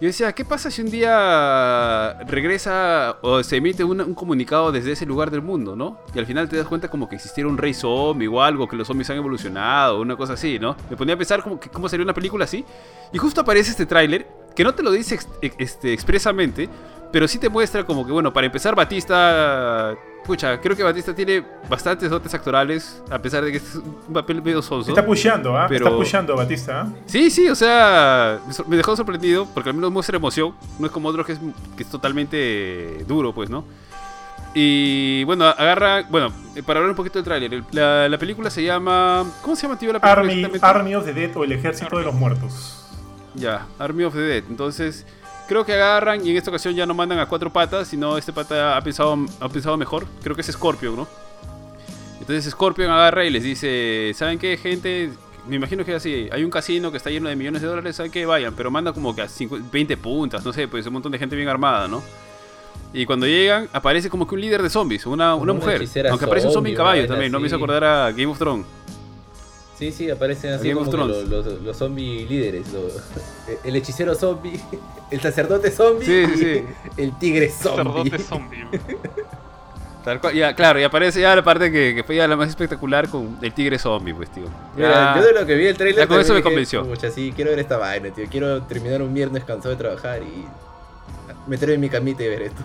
Yo decía, ¿qué pasa si un día regresa o se emite un, un comunicado desde ese lugar del mundo, ¿no? Y al final te das cuenta como que existiera un rey zombie o algo, que los zombies han evolucionado, una cosa así, ¿no? Me ponía a pensar cómo sería una película así. Y justo aparece este tráiler, que no te lo dice este, expresamente, pero sí te muestra como que, bueno, para empezar, Batista... Pucha, creo que Batista tiene bastantes dotes actorales, a pesar de que es un papel medio sonso. Está pusheando, ¿ah? Pero- Está pusheando Batista, ¿ah? Sí, sí, o sea, me dejó sorprendido porque al menos muestra emoción. No es como otro que es, que es totalmente duro, pues, ¿no? Y bueno, agarra. Bueno, eh, para hablar un poquito del tráiler, la, la película se llama. ¿Cómo se llama, tío, la película? Army? Army of the Dead o el Ejército de los Muertos. Ya, Army of the Dead. Entonces, creo que agarran y en esta ocasión ya no mandan a cuatro patas, sino este pata ha pensado, ha pensado mejor. Creo que es Scorpion, ¿no? Entonces Scorpion agarra y les dice, ¿saben qué, gente? Me imagino que es así, hay un casino que está lleno de millones de dólares, ¿saben qué? Vayan, pero manda como que a cincu- 20 puntas, no sé, pues un montón de gente bien armada, ¿no? Y cuando llegan, aparece como que un líder de zombies, una, una mujer. Aunque aparece un zombie zombie, en caballo también, no me hizo acordar a Game of Thrones. Sí, sí, aparecen así como los, los, los zombie líderes. el hechicero zombie, el sacerdote zombie, Sí, sí, sí. y el tigre zombie. Sacerdote zombie. Tal cual, ya, claro, y aparece ya la parte que, que fue ya la más espectacular con el tigre zombie, pues, tío. Mira, yo de lo que vi el trailer ya con eso me convenció. Mucha, sí, quiero ver esta vaina, tío. Quiero terminar un viernes cansado de trabajar y meterme en mi camita y ver esto.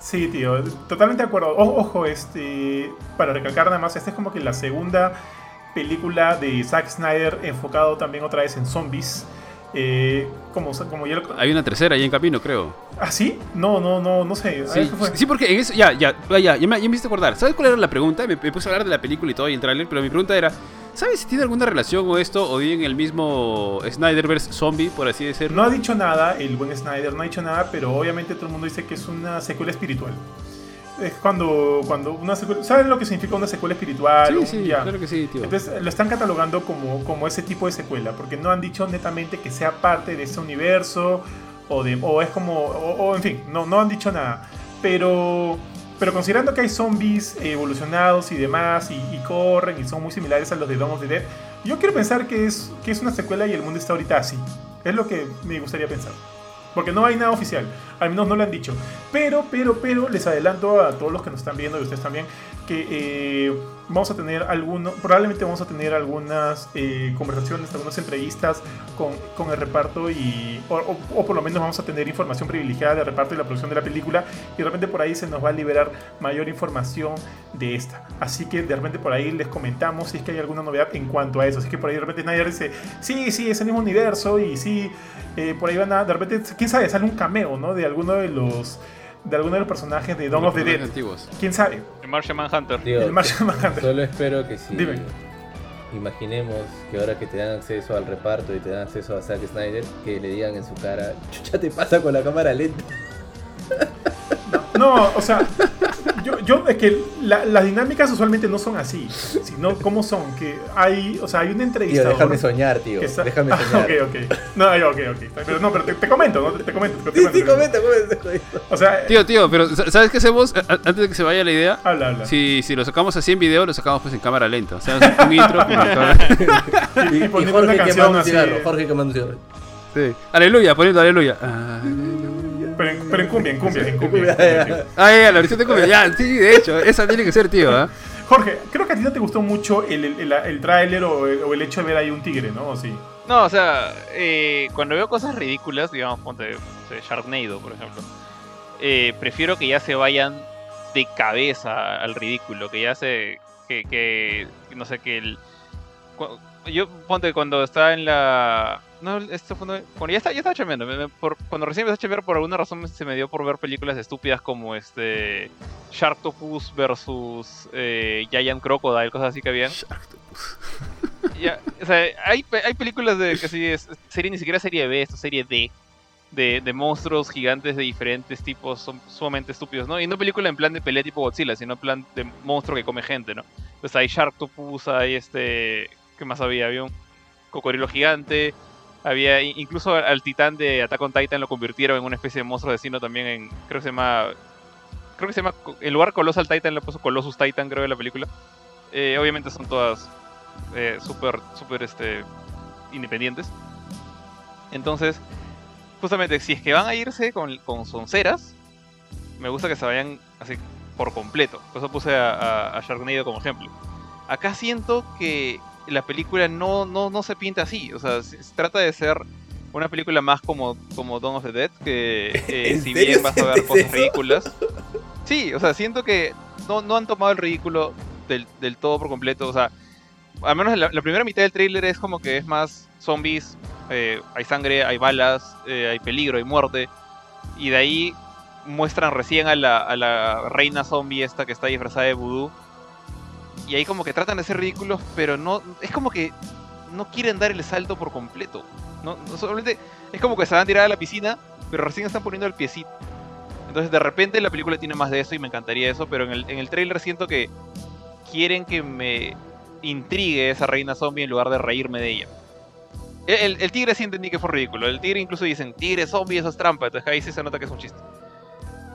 Sí, tío, totalmente de acuerdo. O- ojo, este, para recalcar nada más, esta es como que la segunda película de Zack Snyder enfocado también otra vez en zombies. Eh, como, como ya lo... Hay una tercera ahí en camino, creo. ¿Ah, sí? No, no, no, no sé. Sí, sí, porque en eso, ya, ya, ya, ya me, ya me hiciste acordar. ¿Sabes cuál era la pregunta? Me, me puse a hablar de la película y todo y el tráiler, pero mi pregunta era, ¿sabes si tiene alguna relación o esto o bien el mismo Snyderverse zombie, por así decirlo? No ha dicho nada, el buen Snyder no ha dicho nada, pero obviamente todo el mundo dice que es una secuela espiritual. Es cuando, cuando una secuela... ¿Saben lo que significa una secuela espiritual? Sí, sí, ya. claro que sí, tío. Entonces lo están catalogando como, como ese tipo de secuela, porque no han dicho netamente que sea parte de ese universo, o, de, o es como, o, o en fin, no, no han dicho nada. Pero, pero considerando que hay zombies evolucionados y demás, y, y corren y son muy similares a los de Dawn of the Dead, yo quiero pensar que es, que es una secuela y el mundo está ahorita así. Es lo que me gustaría pensar. Porque no hay nada oficial, al menos no lo han dicho. Pero, pero, pero, les adelanto a todos los que nos están viendo y ustedes también, que eh, vamos a tener alguno, probablemente vamos a tener algunas eh, conversaciones, algunas entrevistas con, con el reparto y o, o- o por lo menos vamos a tener información privilegiada del reparto y la producción de la película y de repente por ahí se nos va a liberar mayor información de esta. Así que de repente por ahí les comentamos si es que hay alguna novedad en cuanto a eso. Así que por ahí de repente Snyder dice, sí, sí, es el mismo universo y sí, eh, por ahí van a, de repente, quién sabe, sale un cameo, ¿no? De alguno de los de alguno de los personajes de Dawn of the Dead. antiguos. ¿Quién sabe? El Martian Manhunter. Digo, El Martian Manhunter. Solo espero que si Dime. imaginemos que ahora que te dan acceso al reparto y te dan acceso a Zack Snyder, que le digan en su cara, chucha te pasa con la cámara lenta. No, o sea, yo, yo es que la- las dinámicas usualmente no son así, sino cómo son, que hay, o sea, hay un Tío, entrevistador. déjame soñar, tío. está- Déjame Ah, soñar. ok, ok. No, ok, ok. Pero no, pero te, te comento, ¿no? Te comento. te Sí, comento, sí, comento. comenta, comenta. O sea, Tío, tío, pero sa- ¿sabes qué hacemos? Antes de que se vaya la idea, habla, habla. si, si lo sacamos así en video, lo sacamos pues en cámara lenta. O sea, un intro Y, Y, y Jorge una canción quemando un así. cigarro. Jorge quemando un cigarro. Sí. Aleluya, poniendo aleluya. Aleluya. Pero en, pero en cumbia, en cumbia, en cumbia. en cumbia. Ah, ya, la versión de cumbia. Ya, sí, de hecho, esa tiene que ser, tío. ¿ah? Jorge, creo que a ti no te gustó mucho el, el, el, el tráiler o, el- o el hecho de ver ahí un tigre, ¿no? ¿O sí? No, o sea, eh, cuando veo cosas ridículas, digamos, ponte no sé, Sharknado, por ejemplo, eh, prefiero que ya se vayan de cabeza al ridículo, que ya se. que, que no sé, que el. Yo, ponte, cuando estaba en la. No, esto fue. Cuando ya estaba, ya estaba chambeando. me- me- por- cuando recién empecé a chambear, por alguna razón se me dio por ver películas estúpidas como este. Sharktopus versus eh, Giant Crocodile, cosas así que habían. Ya, o sea, hay, hay películas de que sí es serie ni siquiera serie B, esto es serie D. De, de monstruos gigantes de diferentes tipos, son sumamente estúpidos, ¿no? Y no película en plan de pelea tipo Godzilla, sino en plan de monstruo que come gente, ¿no? Pues hay Sharktopus, hay este... ¿Qué más había? Había un cocodrilo gigante, había incluso al, titán de Attack on Titan lo convirtieron en una especie de monstruo vecino también en... Creo que se llama... Creo que se llama... En lugar Colossal Titan le puso Colossus Titan, creo, de la película. Eh, obviamente son todas eh, súper este, independientes. Entonces, justamente, si es que van a irse con, con sonceras, me gusta que se vayan así por completo. Por eso puse a, a, a Sharknado como ejemplo. Acá siento que la película no, no, no se pinta así. O sea, se, se trata de ser una película más como, como Dawn of the Dead, que eh, ¿En si bien vas a ver cosas ridículas. Sí, o sea, siento que no, no han tomado el ridículo del, del todo por completo. O sea, al menos la, la primera mitad del tráiler es como que es más zombies, eh, hay sangre, hay balas, eh, hay peligro, hay muerte. Y de ahí muestran recién a la, a la reina zombie esta que está disfrazada de vudú. Y ahí como que tratan de ser ridículos, pero no... Es como que no quieren dar el salto por completo. No, no solamente es como que se van a tirar a la piscina, pero recién están poniendo el piecito. Entonces de repente la película tiene más de eso y me encantaría eso, pero en el, en el trailer siento que quieren que me intrigue esa reina zombie en lugar de reírme de ella. El, el- tigre sí entendí que fue ridículo. El tigre incluso dicen, tigre zombie, eso es trampa. Entonces ahí sí se nota que es un chiste.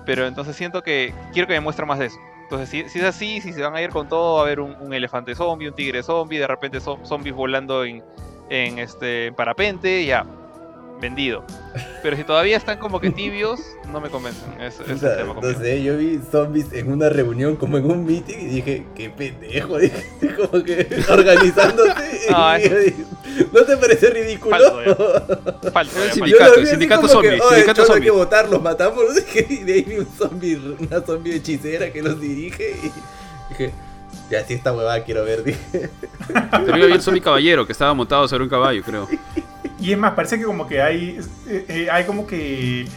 Pero entonces siento que quiero que me muestre más de eso. Entonces si, es así, si se van a ir con todo, va a haber un, elefante zombie, un tigre zombie, de repente zo- zombies volando en, en este en parapente, ya, vendido. Pero si todavía están como que tibios, no me convencen. Es, es O el sea, tema no sé, yo vi zombies en una reunión, como en un meeting, y dije, qué pendejo, dije, como que organizándose. No, y yo dije, ¿No te parece ridículo? Falso, Falso, El ya, sindicato, falso. Yo lo vi el sindicato que, zombie, "Oye, sindicato cholo, hay zombie". que votar, los matamos, y de ahí vi un zombie, una zombie hechicera que los dirige, y dije, ya sí esta huevada quiero ver, dije. También había el zombie caballero que estaba montado sobre un caballo, creo. Y es más, parece que como que hay, eh, eh, hay como que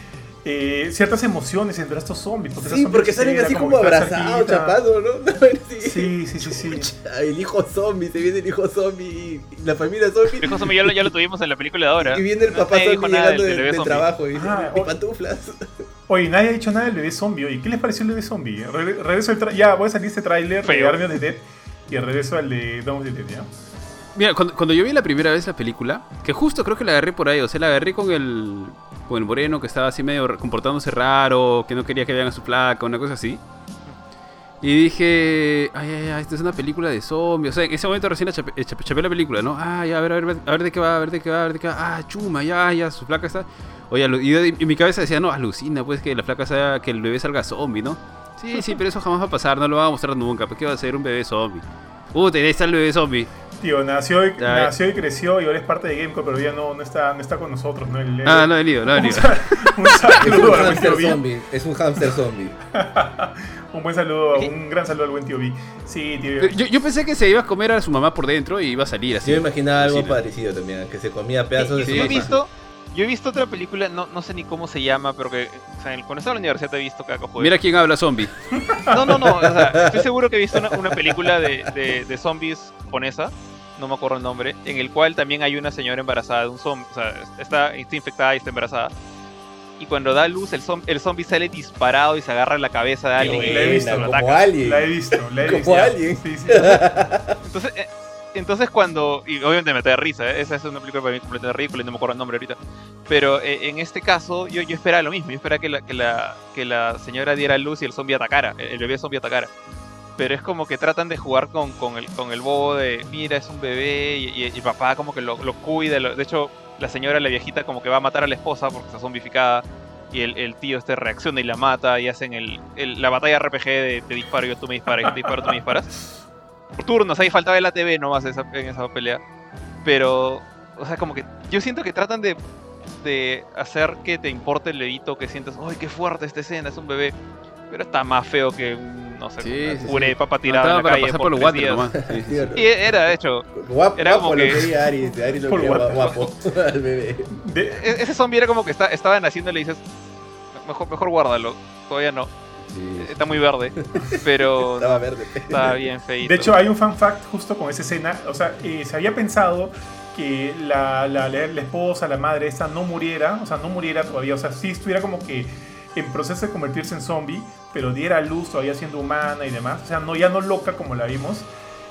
eh, ciertas emociones entre estos zombies. Porque Sí, porque salen así como como abrazados, chapando, ¿no? No, Sí, sí, sí, sí. Chucha, El hijo zombie, se viene el hijo zombie, y la familia zombie. El hijo zombie ya lo, ya lo tuvimos en la película de ahora. Y viene el papá Nadie dijo zombie llegando del del zombie. trabajo y dice, Ah, "Mi o- pantuflas. Oye, nadie ha dicho nada del bebé zombie. Oye, ¿qué les pareció el bebé zombie? Re- regreso tra- ya, voy a salir este tráiler de. Army of the Dead y regreso al de Dawn of the Dead, ¿ya? Mira, cuando, cuando yo vi la primera vez la película, que justo creo que la agarré por ahí, o sea, la agarré con el, con el moreno que estaba así medio comportándose raro, que no quería que vean a su placa, una cosa así. Y dije, ay, ay, ay, esta es una película de zombies. O sea, en ese momento recién la chapé, eh, chapé- chapé la película, ¿no? Ah, ya, a ver, a ver, a ver de qué va, a ver de qué va, a ver de qué va. Ah, chuma, ya, ya, su placa está. Oye, y en mi cabeza decía, no, alucina, pues que la placa sea, que el bebé salga zombie, ¿no? Sí, sí, pero eso jamás va a pasar, no lo van a mostrar nunca. ¿Por qué va a ser un bebé zombie? Uh, te está el bebé zombie. Tío, nació y, nació y creció y ahora es parte de Gamecore, pero ya no, no, está, no está con nosotros, ¿no? El- el- Ah, no he venido, no un, sal- un Es un saludo al buen hámster tío B. zombie. Es un hámster zombie. Un buen saludo, un gran saludo al buen tío B. Sí, tío. Pero Yo, yo pensé que se iba a comer a su mamá por dentro y iba a salir así. Yo me imaginaba algo Sí, parecido también, que se comía pedazos de Sí, su yo he mamá. visto, yo he visto otra película, no, no sé ni cómo se llama, pero que o sea, en- cuando estaba en la universidad he visto que cojo Mira quién habla zombie. No, no, no, o sea, estoy seguro que he visto una, una película de, de, de zombies japonesa, no me acuerdo el nombre, en el cual también hay una señora embarazada de un zombie, o sea, está, está infectada y está embarazada. Y cuando da luz, el, zom- el zombie sale disparado y se agarra en la cabeza de alguien. la he visto. La he visto, la he Como visto. alguien. Sí, sí. Entonces, eh, entonces cuando. Y obviamente me da risa, ¿eh? esa es una película para mí completamente ridícula y no me acuerdo el nombre ahorita. Pero eh, en este caso, yo, yo esperaba lo mismo. Yo esperaba que la, que, la, que la señora diera luz y el zombie atacara, el, bebé zombie atacara. Pero es como que tratan de jugar con, con, el, con el bobo de, mira, es un bebé y, y- y papá como que lo, lo cuida. lo- de hecho, la señora, la viejita, como que va a matar a la esposa porque está zombificada. Y el, el tío este reacciona y la mata y hacen el, el- la batalla RPG de disparo, yo tú me disparas, yo te disparo, tú me disparas turnos, ahí faltaba el ATV nomás esa, en esa pelea. Pero, o sea, como que yo siento que tratan de, de hacer que te importe el bebito, que sientas, ¡ay, qué fuerte esta escena! Es un bebé. Pero está más feo que un, no sé, Sí, un sí, puré sí. de papa No, tirada estaba en la para calle pasar por por water nomás. Sí, sí. Tío, Y era, de hecho, Guapo, Era guapo como lo que- quería Ari, Ari lo Por quería guapo. guapo al bebé. De- e- ese zombie era como que está, estaba naciendo y le dices, mejor, mejor guárdalo, todavía no, Sí. está muy verde, pero Estaba verde. está bien feito. De hecho, hay un fan fact justo con esa escena. O sea, eh, se había pensado que la, la, la- la esposa, la madre esta, no muriera. O sea, no muriera todavía. O sea, sí estuviera como que en proceso de convertirse en zombie, pero diera a luz todavía siendo humana y demás. O sea, no, ya no loca como la vimos.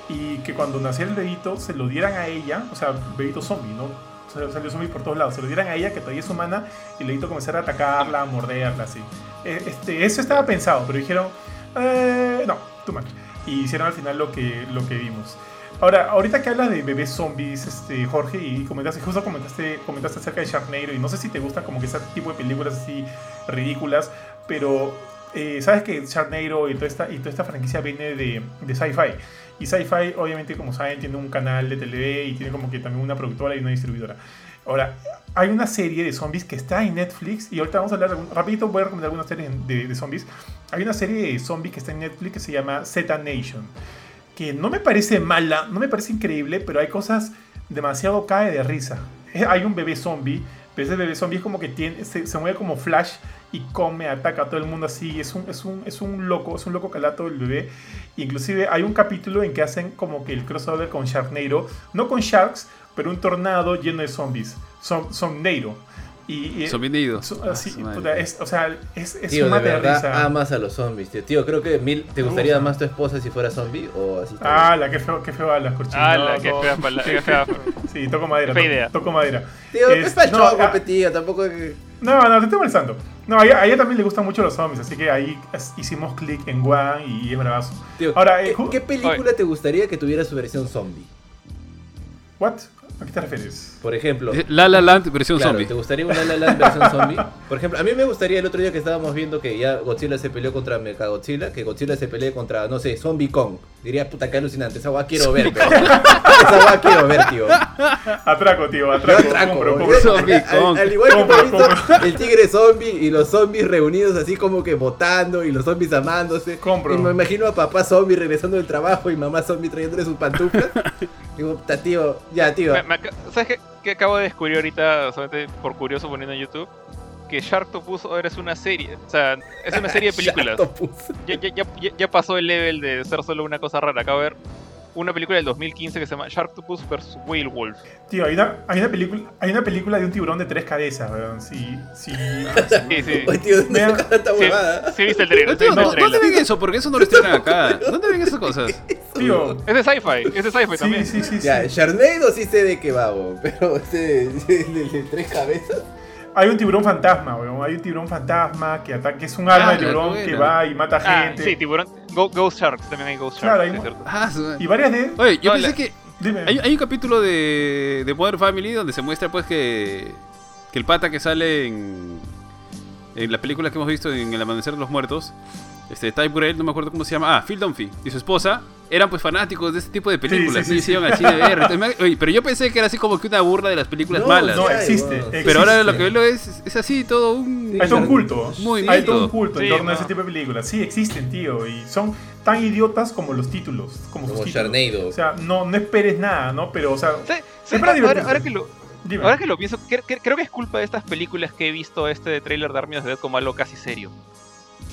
Y que cuando naciera el bebito, se lo dieran a ella. O sea, bebito zombie, ¿no? Salió zombie por todos lados. Se lo dieran a ella, que todavía es humana, y el bebito comenzara a atacarla, a morderla, así. Eh, Este, eso estaba pensado, pero dijeron, eh, no, too much. Y hicieron al final lo que, lo que vimos. Ahora, ahorita que hablas de bebés zombies, este, Jorge, y comentaste, justo comentaste, comentaste acerca de Sharknado, y no sé si te gusta como que ese tipo de películas así ridículas, pero eh, sabes que Sharknado y toda esta, y toda esta franquicia viene de, de Sci-Fi. Y Sci-Fi, obviamente, como saben, tiene un canal de TV y tiene como que también una productora y una distribuidora. Ahora, hay una serie de zombies que está en Netflix y ahorita vamos a hablar, rapidito voy a recomendar algunas series de, de zombies. Hay una serie de zombies que está en Netflix que se llama Z Nation, que no me parece mala, no me parece increíble, pero hay cosas demasiado cae de risa. Hay un bebé zombie, pero bebé zombie es como que tiene, se, se mueve como Flash y come, ataca a todo el mundo así. Es un, es un, es un loco, es un loco calato el bebé. Inclusive hay un capítulo en que hacen como que el crossover con Sharknado, no con Sharks, pero un tornado lleno de zombies. Son, son Neiro. Y, y- Zombie Nido. so- Ah, puta, es, o sea, es, es Tío, un de verdad risa. amas a los zombies, tío. Tío, creo que Mil, ¿te gustaría gusta. más tu esposa si fuera zombie o así? Ah, la que feo, qué feo hablas, Corchino. ¡Hala, qué No, fea, pala- qué fea! Sí, toco madera. Fea idea. Toco madera. bien? Tío, Es- es para no, ah, tío, tampoco que... No, no, te estoy molestando. No, a ella, a ella también le gustan mucho los zombies, así que ahí hicimos clic en One y es bravazo. Tío, Ahora, ¿qué, eh, qué película te gustaría que tuviera su versión zombie? ¿What? ¿A qué te refieres? Por ejemplo... La La Land versión Claro, zombie. ¿te gustaría una La La Land versión zombie? Por ejemplo, a mí me gustaría el otro día que estábamos viendo que ya Godzilla se peleó contra Mechagodzilla, que Godzilla se pelee contra, no sé, Zombie Kong. Diría, puta, qué alucinante, esa guay quiero ver, pero... esa guay quiero ver, tío. Atraco, tío, Yo atraco. compro, compro. Zombie al, Kong. al igual que Compro, hemos visto el tigre zombie y los zombies reunidos así como que votando y los zombies amándose. Compro. Y me imagino a papá zombie regresando del trabajo y mamá zombie trayéndole sus pantuflas. Digo, puta, tío, ya, tío. Me- me aca- ¿Sabes qué, qué acabo de descubrir ahorita, solamente por curioso poniendo en YouTube? Que Sharktopus ahora es una serie. O sea, es una serie de películas. Ya, ya, ya, ya- pasó el level de ser solo una cosa rara. Acabo de ver una película del 2015 que se llama Sharktopus vs. Whale Wolf. Tío, hay una, hay, una película, hay una película de un tiburón de tres cabezas, weón. Sí, sí. Sí, sí. Oye, tío, ¿dónde Sí, huevada? sí viste el trailer. No, sí viste el ¿Dónde trailer. ven eso? Porque eso no lo estrenan acá. ¿Dónde ven esas cosas? Tío. Es de sci-fi, es de sci-fi Sí, también. sí, sí, sí. Ya, Sharknado sí sé de qué va, bo, pero este el de, de tres cabezas. Hay un tiburón fantasma, weón. Hay un tiburón fantasma que ataca, que es un alma Ah, de tiburón buena. que va y mata Ah, gente. sí, tiburón. Go- Ghost Sharks, también hay Ghost Claro, Sharks, hay mu- cierto. Ah, su- Y varias de. Oye, yo No, pensé la- que Dime. hay, hay un capítulo de, de Modern Family donde se muestra pues que, que el pata que sale en, en las películas que hemos visto en El Amanecer de los Muertos este Ty Burrell, no me acuerdo cómo se llama, ah, Phil Dunphy y su esposa eran pues fanáticos de este tipo de películas, sí, sí, sí, al cine a. Entonces me- oye, pero yo pensé que era así como que una burla de las películas No, malas. No, existe. pero ahora existe. lo que veo es, es así, todo un... Sí, Hay todo un culto. Muy Hay todo un culto en torno a no. ese tipo de películas. Sí, existen, tío. Y son tan idiotas como los títulos. Como, sus Como títulos. Sharknado. O sea, no, no esperes nada, ¿no? Pero, o sea, Sí, sí, Es para ahora, ahora que lo, dime. ahora que lo pienso, cre- cre- creo que es culpa de estas películas que he visto este de trailer de Army of the Dead como algo casi serio.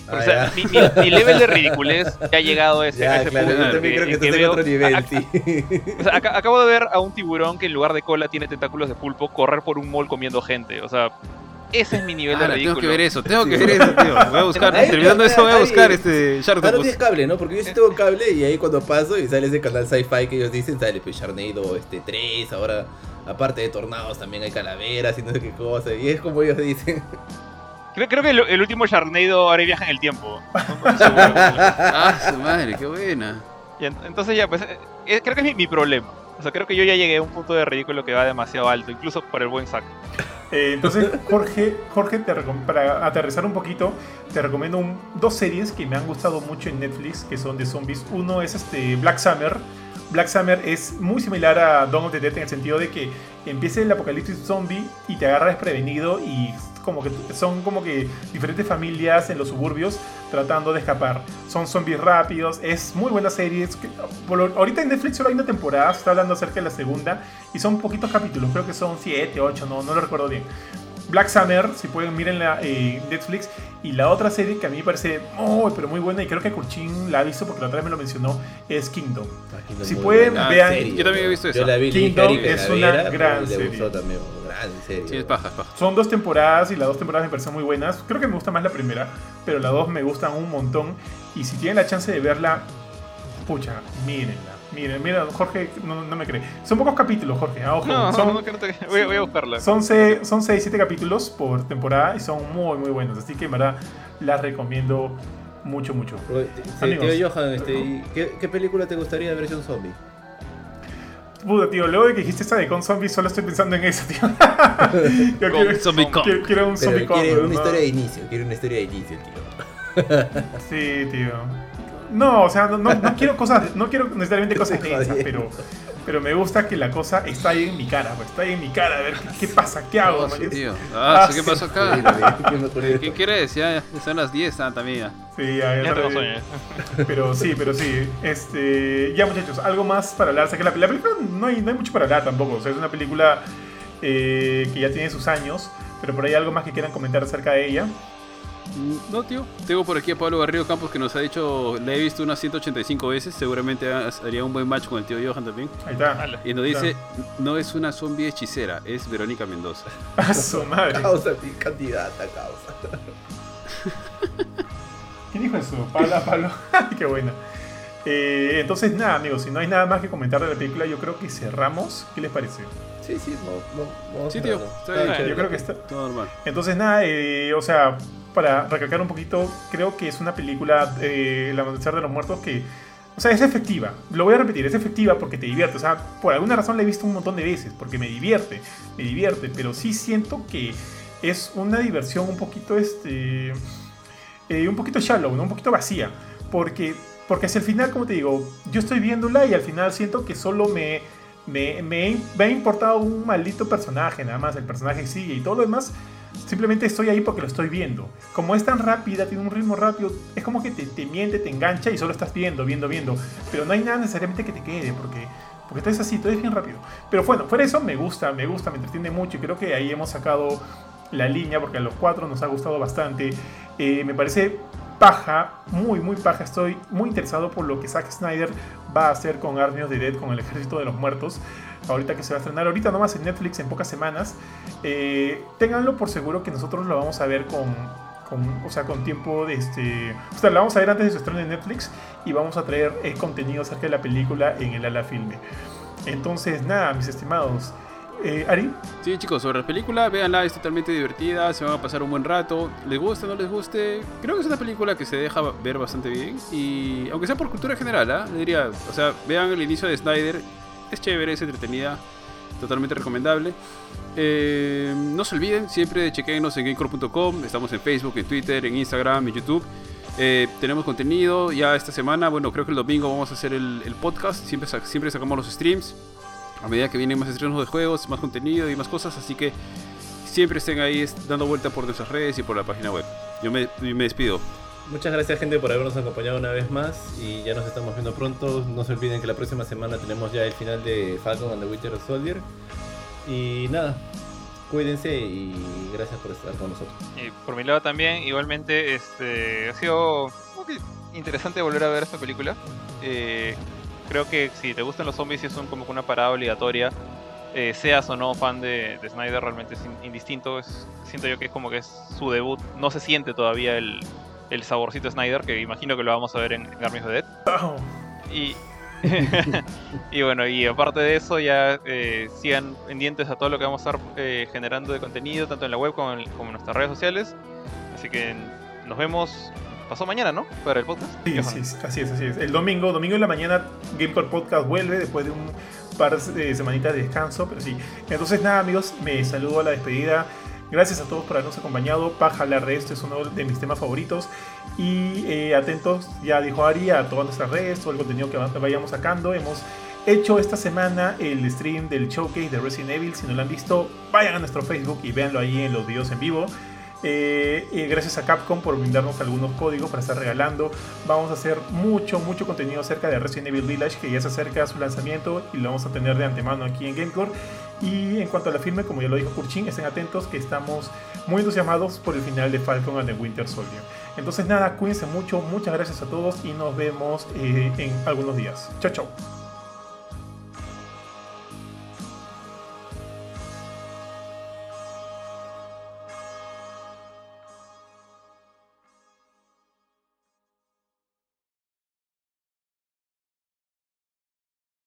Ah, o sea, ya. mi, mi- mi level de ridiculez ya ha llegado a ese, a Ya, ese claro, punto. yo también que- creo que en veo- otro nivel, a- a- sí. o sea, aca- acabo de ver a un tiburón que en lugar de cola tiene tentáculos de pulpo correr por un mall comiendo gente. O sea, ese es mi nivel de Ahora, tengo ridículo. que ver eso, tengo que ver eso, tío. Voy a buscar, Ahí- terminando eso voy a ahí- buscar este Ah, no Sharktopus. tienes cable, ¿no? Porque yo sí tengo cable y ahí cuando paso y sale ese canal sci-fi que ellos dicen, sale pues Sharknado este, 3, ahora aparte de tornados también hay calaveras y no sé qué cosa. Y es como ellos dicen. Creo, creo que el, el último Sharknado ahora viaja en el tiempo. No- no. Ah, su madre, qué buena. Y en- entonces ya, pues, eh, creo que es mi, mi problema. O sea, creo que yo ya llegué a un punto de ridículo que va demasiado alto, incluso por el buen saco. Eh, entonces, Jorge, Jorge te para aterrizar un poquito, te recomiendo un- dos series que me han gustado mucho en Netflix, que son de zombies. Uno es este Black Summer. Black Summer es muy similar a Dawn of the Dead en el sentido de que empieza el apocalipsis zombie y te agarra desprevenido y como que son como que diferentes familias en los suburbios tratando de escapar. Son zombies rápidos, es muy buena serie. es que- por ahorita en Netflix solo hay una temporada, se está hablando acerca de la segunda y son poquitos capítulos, creo que son 7, 8, no, no lo recuerdo bien. Black Summer, si pueden, mírenla en Netflix. Y la otra serie que a mí me parece muy, pero muy buena, y creo que Kurchin la ha visto porque la otra vez me lo mencionó, es Kingdom. Si Muy pueden, buena vean- serie, yo también he visto esa. la vi Kingdom es una gran serie. gustó también, gran serie. Sí, es paja, es paja. Son dos temporadas y las dos temporadas me parecen muy buenas. Creo que me gusta más la primera, pero las dos me gustan un montón. Y si tienen la chance de verla, pucha, mírenla. Miren, mira, Jorge no, no me cree. Son pocos capítulos, Jorge. ah, ojo. No, son, no, no, que no te- voy, voy a buscarla. Son 6, son 7 capítulos por temporada y son muy, muy buenos. Así que en verdad las recomiendo mucho, mucho. Sí, tío Johan, este, ¿y ¿qué, qué película te gustaría de versión zombie? Puta, tío, luego de que dijiste esa de con zombies, solo estoy pensando en eso, tío. Yo Con quiero, Zombie Con. quiero, quiero un Pero zombie con. quiere una ¿no? historia de inicio, quiere una historia de inicio, tío. Sí, tío. No, o sea, no, no, no quiero cosas, no quiero necesariamente cosas densas, pero, pero me gusta que la cosa está ahí en mi cara, pues, está ahí en mi cara, a ver qué, qué pasa, qué hago, Ah, tío. Ah, Ah, ¿qué sí. pasó acá? ¿Qué quieres? Ya, ya son las 10 ah, también. ya. Sí, ya, ya Ya tengo sabes. sueño. Pero sí, pero sí. Este, ya muchachos, algo más para hablar. O sea, que la, la película no hay, no hay mucho para hablar tampoco. O sea, es una película eh, que ya tiene sus años, pero por ahí algo más que quieran comentar acerca de ella. No, tío. Tengo por aquí a Pablo Garrido Campos que nos ha dicho, le he visto unas 185 veces. Seguramente ha- haría un buen match con el tío Johan también. Ahí está. Y nos dice, no es una zombie hechicera, es Verónica Mendoza. A su madre. Causa, candidata, causa. ¿Quién dijo eso? Pablo, Pablo. Qué buena. Eh, entonces, nada, amigos, si no hay nada más que comentar de la película, yo creo que cerramos. ¿Qué les parece? Sí, sí, no, no, vamos Sí, tío, está bien. Yo creo que está. Todo normal. Entonces, nada, eh, o sea, para recalcar un poquito, creo que es una película, eh, El Amanecer de los Muertos, que, o sea, es efectiva. Lo voy a repetir, es efectiva porque te divierte. O sea, por alguna razón la he visto un montón de veces, porque me divierte, me divierte, pero sí siento que es una diversión un poquito, este, eh, un poquito shallow. Un poquito vacía, porque, porque hacia el final, como te digo, yo estoy viéndola y al final siento que solo me... Me, me, me ha importado un maldito personaje, nada más. El personaje sigue y todo lo demás Simplemente estoy ahí porque lo estoy viendo. Como es tan rápida, tiene un ritmo rápido, es como que te, te miente, te engancha y solo estás viendo, viendo, viendo. Pero no hay nada necesariamente que te quede porque, porque todo es así, todo es bien rápido. Pero bueno, fuera eso me gusta, me gusta, me entretiene mucho y creo que ahí hemos sacado la línea porque a los cuatro nos ha gustado bastante. Eh, me parece paja, muy, muy paja. Estoy muy interesado por lo que Zack Snyder va a hacer con Army of Dead, con el Ejército de los Muertos. Ahorita que se va a estrenar, ahorita nomás en Netflix en pocas semanas. Eh, por seguro que nosotros lo vamos a ver con, con, o sea, con tiempo de este... O sea, lo vamos a ver antes de su estreno en Netflix y vamos a traer eh, contenido acerca de la película en el ala filme. Entonces, nada, mis estimados. Eh, Ari, Sí, chicos, sobre la película, véanla, es totalmente divertida, se van a pasar un buen rato. ¿Les gusta, no les guste? Creo que es una película que se deja ver bastante bien. Y aunque sea por cultura general. Le diría, o sea, vean el inicio de Snyder, es chévere, es entretenida, totalmente recomendable. Eh, no se olviden, siempre chequennos en gamecore.com, estamos en Facebook, en Twitter, en Instagram, en YouTube. Eh, tenemos contenido ya esta semana. Bueno, creo que el domingo vamos a hacer el, el podcast. Siempre, siempre sacamos los streams. A medida que vienen más estrenos de juegos, más contenido y más cosas. Así que siempre estén ahí dando vuelta por nuestras redes y por la página web. Yo me, me despido. Muchas gracias gente por habernos acompañado una vez más y ya nos estamos viendo pronto. No se olviden que la próxima semana tenemos ya el final de Falcon and the Winter Soldier. Y nada, cuídense y gracias por estar con nosotros. Y por mi lado también, igualmente, este ha sido interesante volver a ver esta película. Eh, creo que si te gustan los zombies es un, como una parada obligatoria, eh, seas o no fan de, Snyder, realmente es indistinto. Siento yo que es como que es su debut. No se siente todavía el, el saborcito Snyder, que imagino que lo vamos a ver en Army of the Dead. Y, y bueno, y aparte de eso, ya eh, sigan pendientes a todo lo que vamos a estar eh, generando de contenido, tanto en la web como en, nuestras redes sociales. Así que nos vemos pasó mañana, ¿no? Para el podcast. Sí, sí, así es, así es. El domingo, domingo en la mañana, Gamecore Podcast vuelve después de un par de semanitas de descanso, pero sí. Entonces, nada, amigos, me saludo a la despedida. Gracias a todos por habernos acompañado. De esto es uno de mis temas favoritos. Y eh, atentos, ya dijo Ari, a todas nuestras redes, todo el contenido que vayamos sacando. Hemos hecho esta semana el stream del showcase de Resident Evil. Si no lo han visto, vayan a nuestro Facebook y véanlo ahí en los videos en vivo. Eh, eh, gracias a Capcom por brindarnos algunos códigos para estar regalando. Vamos a hacer mucho, mucho contenido acerca de Resident Evil Village, que ya se acerca a su lanzamiento y lo vamos a tener de antemano aquí en Gamecore. Y en cuanto a la firme, como ya lo dijo Kurchin, estén atentos que estamos muy entusiasmados por el final de Falcon and the Winter Soldier. Entonces nada, cuídense mucho, muchas gracias a todos y nos vemos eh, en algunos días. Chao, chao.